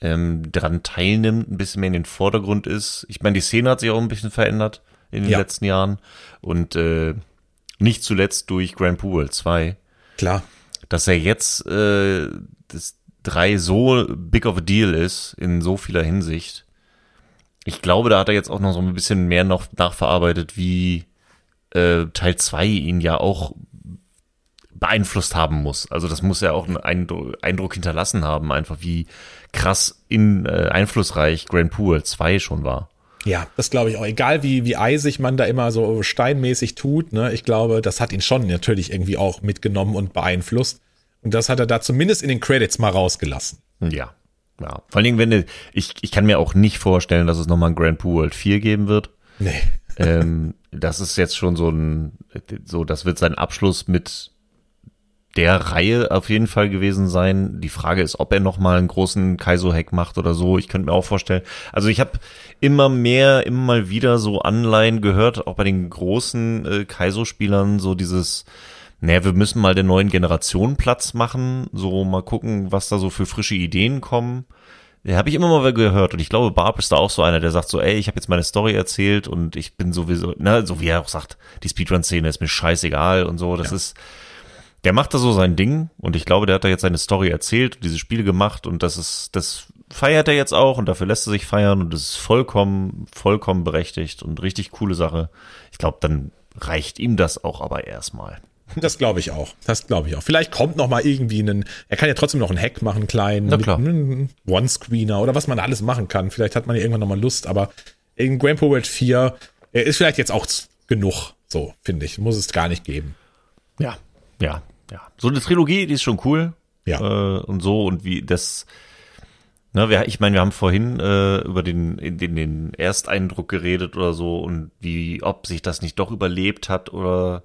ähm, daran teilnimmt, ein bisschen mehr in den Vordergrund ist. Ich meine, die Szene hat sich auch ein bisschen verändert in den ja. letzten Jahren und äh, nicht zuletzt durch Grand World 2. Klar. Dass er jetzt äh, das 3 so big of a deal ist in so vieler Hinsicht. Ich glaube, da hat er jetzt auch noch so ein bisschen mehr noch nachverarbeitet, wie äh, Teil 2 ihn ja auch beeinflusst haben muss. Also das muss ja auch einen Eindruck, Eindruck hinterlassen haben, einfach wie krass in, äh, einflussreich Grand Pool 2 schon war. Ja, das glaube ich auch. Egal wie, wie eisig man da immer so steinmäßig tut, ne, ich glaube, das hat ihn schon natürlich irgendwie auch mitgenommen und beeinflusst. Und das hat er da zumindest in den Credits mal rausgelassen. Ja. Ja. Vor allen Dingen, wenn ich, ich kann mir auch nicht vorstellen, dass es nochmal ein Grand Pooh World 4 geben wird. Nee. ähm, das ist jetzt schon so ein, so, das wird sein Abschluss mit der Reihe auf jeden Fall gewesen sein. Die Frage ist, ob er noch mal einen großen Kaizo-Hack macht oder so. Ich könnte mir auch vorstellen. Also ich habe immer mehr, immer mal wieder so Anleihen gehört, auch bei den großen äh, Kaizo-Spielern, so dieses, naja, wir müssen mal der neuen Generation Platz machen, so mal gucken, was da so für frische Ideen kommen. Ja, habe ich immer mal gehört und ich glaube, Barb ist da auch so einer, der sagt so, ey, ich habe jetzt meine Story erzählt und ich bin sowieso, ne, so wie er auch sagt, die Speedrun-Szene ist mir scheißegal und so, das ja. ist, der macht da so sein Ding und ich glaube, der hat da jetzt seine Story erzählt und diese Spiele gemacht und das ist, das feiert er jetzt auch und dafür lässt er sich feiern und das ist vollkommen, vollkommen berechtigt und richtig coole Sache. Ich glaube, dann reicht ihm das auch aber erstmal. Das glaube ich auch. Das glaube ich auch. Vielleicht kommt noch mal irgendwie ein, er kann ja trotzdem noch einen Hack machen, klein, Na klar. One-Screener oder was man alles machen kann. Vielleicht hat man ja irgendwann noch mal Lust, aber in Grand World 4 ist vielleicht jetzt auch genug, so finde ich. Muss es gar nicht geben. Ja, ja, ja. So eine Trilogie, die ist schon cool. Ja. Äh, und so und wie das. Ne, wir, ich meine, wir haben vorhin äh, über den, den, den Ersteindruck geredet oder so und wie, ob sich das nicht doch überlebt hat oder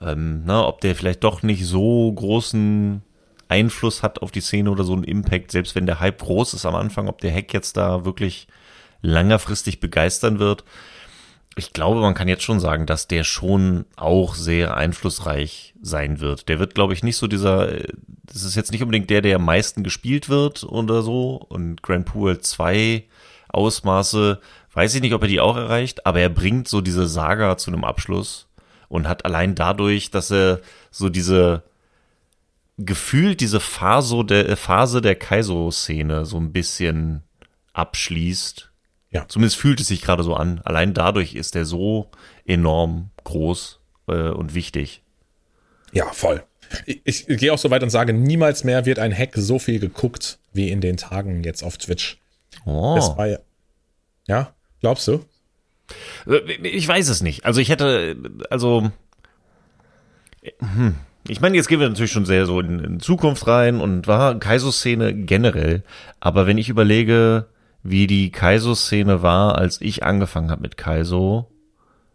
ähm, na, ob der vielleicht doch nicht so großen Einfluss hat auf die Szene oder so einen Impact, selbst wenn der Hype groß ist am Anfang, ob der Hack jetzt da wirklich längerfristig begeistern wird. Ich glaube, man kann jetzt schon sagen, dass der schon auch sehr einflussreich sein wird. Der wird, glaube ich, nicht so dieser, das ist jetzt nicht unbedingt der, der am meisten gespielt wird oder so. Und Grand Pool 2 Ausmaße, weiß ich nicht, ob er die auch erreicht, aber er bringt so diese Saga zu einem Abschluss und hat allein dadurch, dass er so diese gefühlt diese Phase der Phase der Kaizo-Szene so ein bisschen abschließt. Ja. Zumindest fühlt es sich gerade so an. Allein dadurch ist er so enorm groß äh, und wichtig. Ja, voll. Ich, ich, gehe auch so weit und sage, niemals mehr wird ein Hack so viel geguckt wie in den Tagen jetzt auf Twitch. Oh. Das war ja, ja, glaubst du? Äh, ich weiß es nicht. Also ich hätte, also, hm. ich meine, jetzt gehen wir natürlich schon sehr so in, in Zukunft rein und war Kaiso-Szene generell. Aber wenn ich überlege, wie die Kaiso-Szene war, als ich angefangen habe mit Kaiso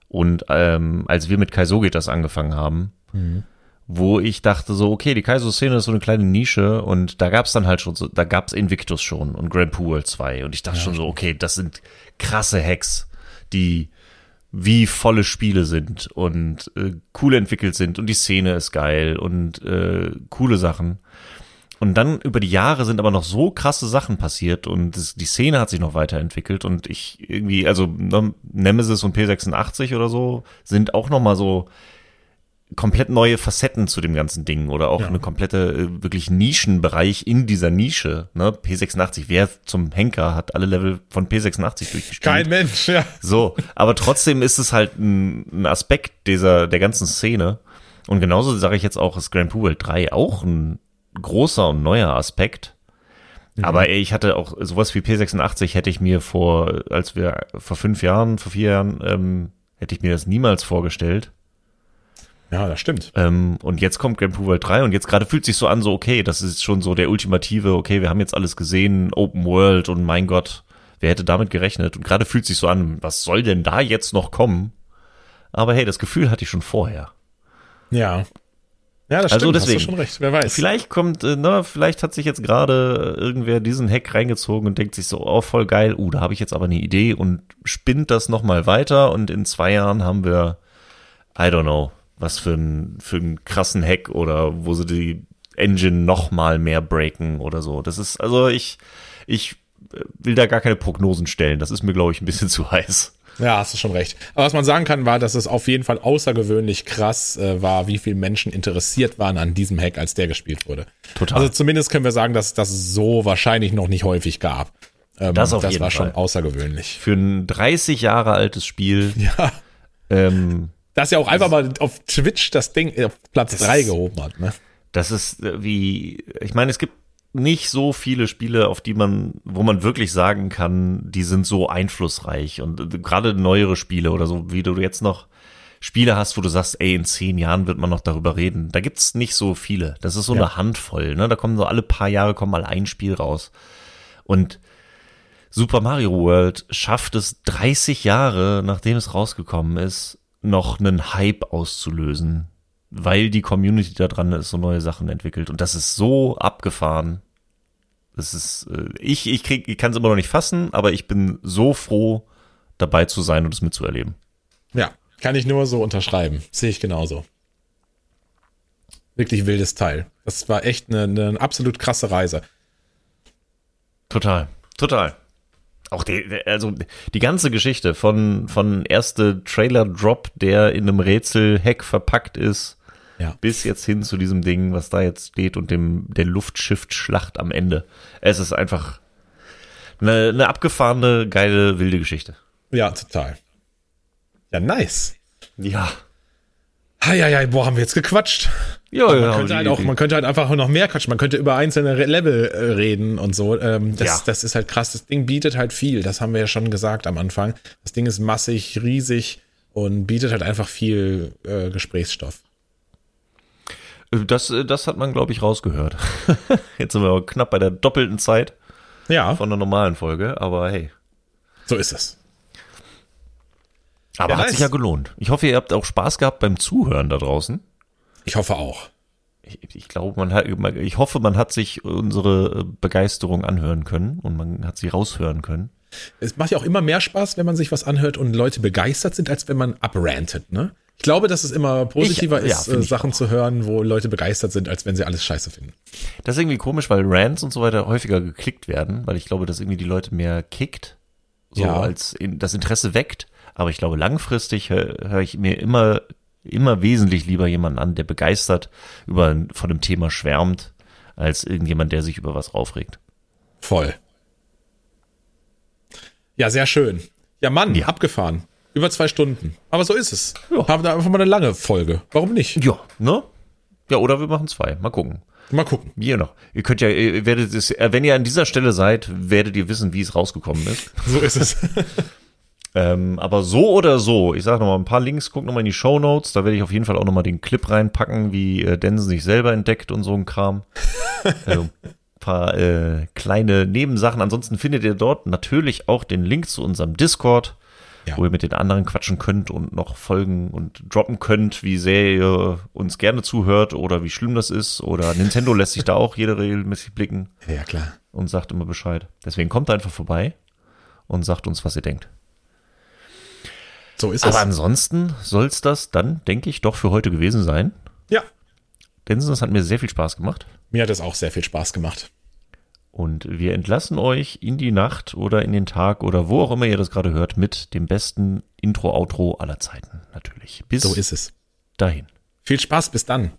und ähm, als wir mit Kaiso geht das angefangen haben, mhm. wo ich dachte so, okay, die Kaiso-Szene ist so eine kleine Nische und da gab es dann halt schon so, da gab es Invictus schon und Grand Poo World 2 und ich dachte ja. schon so, okay, das sind krasse Hacks die wie volle Spiele sind und äh, cool entwickelt sind und die Szene ist geil und äh, coole Sachen. Und dann über die Jahre sind aber noch so krasse Sachen passiert und das, die Szene hat sich noch weiterentwickelt und ich irgendwie, also ne, Nemesis und P86 oder so sind auch noch mal so komplett neue Facetten zu dem ganzen Ding oder auch ja. eine komplette äh, wirklich Nischenbereich in dieser Nische. Ne? P86, wer zum Henker hat alle Level von P86 durchgespielt? Kein Mensch, ja. So, aber trotzdem ist es halt ein, ein Aspekt dieser der ganzen Szene. Und genauso sage ich jetzt auch, ist Grand Poo World 3 auch ein großer und neuer Aspekt. Mhm. Aber ich hatte auch sowas wie P86 hätte ich mir vor, als wir vor fünf Jahren, vor vier Jahren, ähm, hätte ich mir das niemals vorgestellt. Ja, das stimmt. Ähm, und jetzt kommt Grand Prix World 3 und jetzt gerade fühlt sich so an, so okay, das ist schon so der ultimative, okay, wir haben jetzt alles gesehen, Open World und mein Gott, wer hätte damit gerechnet? Und gerade fühlt sich so an, was soll denn da jetzt noch kommen? Aber hey, das Gefühl hatte ich schon vorher. Ja. Ja, das also stimmt, deswegen, hast du schon recht, wer weiß. Vielleicht kommt, äh, na, vielleicht hat sich jetzt gerade irgendwer diesen Hack reingezogen und denkt sich so, oh, voll geil, uh, da habe ich jetzt aber eine Idee und spinnt das nochmal weiter und in zwei Jahren haben wir, I don't know, was für ein für einen krassen Hack oder wo sie die Engine noch mal mehr breaken oder so. Das ist also ich ich will da gar keine Prognosen stellen. Das ist mir glaube ich ein bisschen zu heiß. Ja, hast du schon recht. Aber was man sagen kann, war, dass es auf jeden Fall außergewöhnlich krass äh, war, wie viele Menschen interessiert waren an diesem Hack, als der gespielt wurde. Total. Also zumindest können wir sagen, dass das so wahrscheinlich noch nicht häufig gab. Ähm, das auf das jeden war Fall. schon außergewöhnlich. Für ein 30 Jahre altes Spiel. Ja. Ähm, dass er auch einfach mal auf Twitch das Ding auf Platz drei gehoben hat. Ne? Das ist äh, wie, ich meine, es gibt nicht so viele Spiele, auf die man, wo man wirklich sagen kann, die sind so einflussreich und äh, gerade neuere Spiele oder so, wie du jetzt noch Spiele hast, wo du sagst, ey, in zehn Jahren wird man noch darüber reden. Da gibt's nicht so viele. Das ist so ja. eine Handvoll, ne? Da kommen so alle paar Jahre kommen mal ein Spiel raus. Und Super Mario World schafft es 30 Jahre, nachdem es rausgekommen ist, noch einen Hype auszulösen, weil die Community da dran ist, so neue Sachen entwickelt. Und das ist so abgefahren. Das ist, äh, ich, ich krieg, ich kann es immer noch nicht fassen, aber ich bin so froh, dabei zu sein und es mitzuerleben. Ja, kann ich nur so unterschreiben. Sehe ich genauso. Wirklich wildes Teil. Das war echt eine, eine absolut krasse Reise. Total, total. Auch die, also die ganze Geschichte von, von erste Trailer-Drop, der in einem Rätsel-Hack verpackt ist, ja. bis jetzt hin zu diesem Ding, was da jetzt steht und dem, der Luftschiff-Schlacht am Ende. Es ist einfach eine, eine abgefahrene, geile, wilde Geschichte. Ja, total. Ja, nice. Ja. Heieiei, boah, haben wir jetzt gequatscht. Ja, man ja. Könnte halt auch, man könnte halt einfach noch mehr quatschen. Man könnte über einzelne Level äh, reden und so. Ähm, das, ja. das ist halt krass. Das Ding bietet halt viel. Das haben wir ja schon gesagt am Anfang. Das Ding ist massig, riesig und bietet halt einfach viel äh, Gesprächsstoff. Das, äh, das hat man, glaube ich, rausgehört. Jetzt sind wir knapp bei der doppelten Zeit ja. von der normalen Folge, aber hey. So ist es. Aber ja, hat nice. sich ja gelohnt. Ich hoffe, ihr habt auch Spaß gehabt beim Zuhören da draußen. Ich hoffe auch. Ich, ich glaube, man hat, ich hoffe, man hat sich unsere Begeisterung anhören können und man hat sie raushören können. Es macht ja auch immer mehr Spaß, wenn man sich was anhört und Leute begeistert sind, als wenn man abrantet, ne? Ich glaube, dass es immer positiver ich, ist, ja, Sachen zu hören, wo Leute begeistert sind, als wenn sie alles scheiße finden. Das ist irgendwie komisch, weil Rants und so weiter häufiger geklickt werden, weil ich glaube, dass irgendwie die Leute mehr kickt, so ja. als in, das Interesse weckt. Aber ich glaube, langfristig höre hör ich mir immer immer wesentlich lieber jemanden an, der begeistert über von dem Thema schwärmt, als irgendjemand, der sich über was aufregt. Voll. Ja, sehr schön. Ja, Mann, ja. abgefahren. Über zwei Stunden. Aber so ist es. Ja. Haben da einfach mal eine lange Folge. Warum nicht? Ja, ne? Ja, oder wir machen zwei. Mal gucken. Mal gucken. Hier noch. Ihr könnt ja, ihr werdet es, wenn ihr an dieser Stelle seid, werdet ihr wissen, wie es rausgekommen ist. So ist es. Ähm, aber so oder so, ich sage nochmal ein paar Links, guck nochmal in die Show Notes, da werde ich auf jeden Fall auch nochmal den Clip reinpacken, wie äh, Densen sich selber entdeckt und so ein Kram. also, paar äh, kleine Nebensachen. Ansonsten findet ihr dort natürlich auch den Link zu unserem Discord, ja. wo ihr mit den anderen quatschen könnt und noch folgen und droppen könnt, wie sehr ihr uns gerne zuhört oder wie schlimm das ist. Oder Nintendo lässt sich da auch jede regelmäßig blicken. Ja, klar. Und sagt immer Bescheid. Deswegen kommt einfach vorbei und sagt uns, was ihr denkt. So ist Aber es. Aber ansonsten soll es das dann, denke ich, doch für heute gewesen sein. Ja. Densen, es hat mir sehr viel Spaß gemacht. Mir hat es auch sehr viel Spaß gemacht. Und wir entlassen euch in die Nacht oder in den Tag oder wo auch immer ihr das gerade hört mit dem besten Intro-Outro aller Zeiten natürlich. Bis so ist es. dahin. Viel Spaß, bis dann.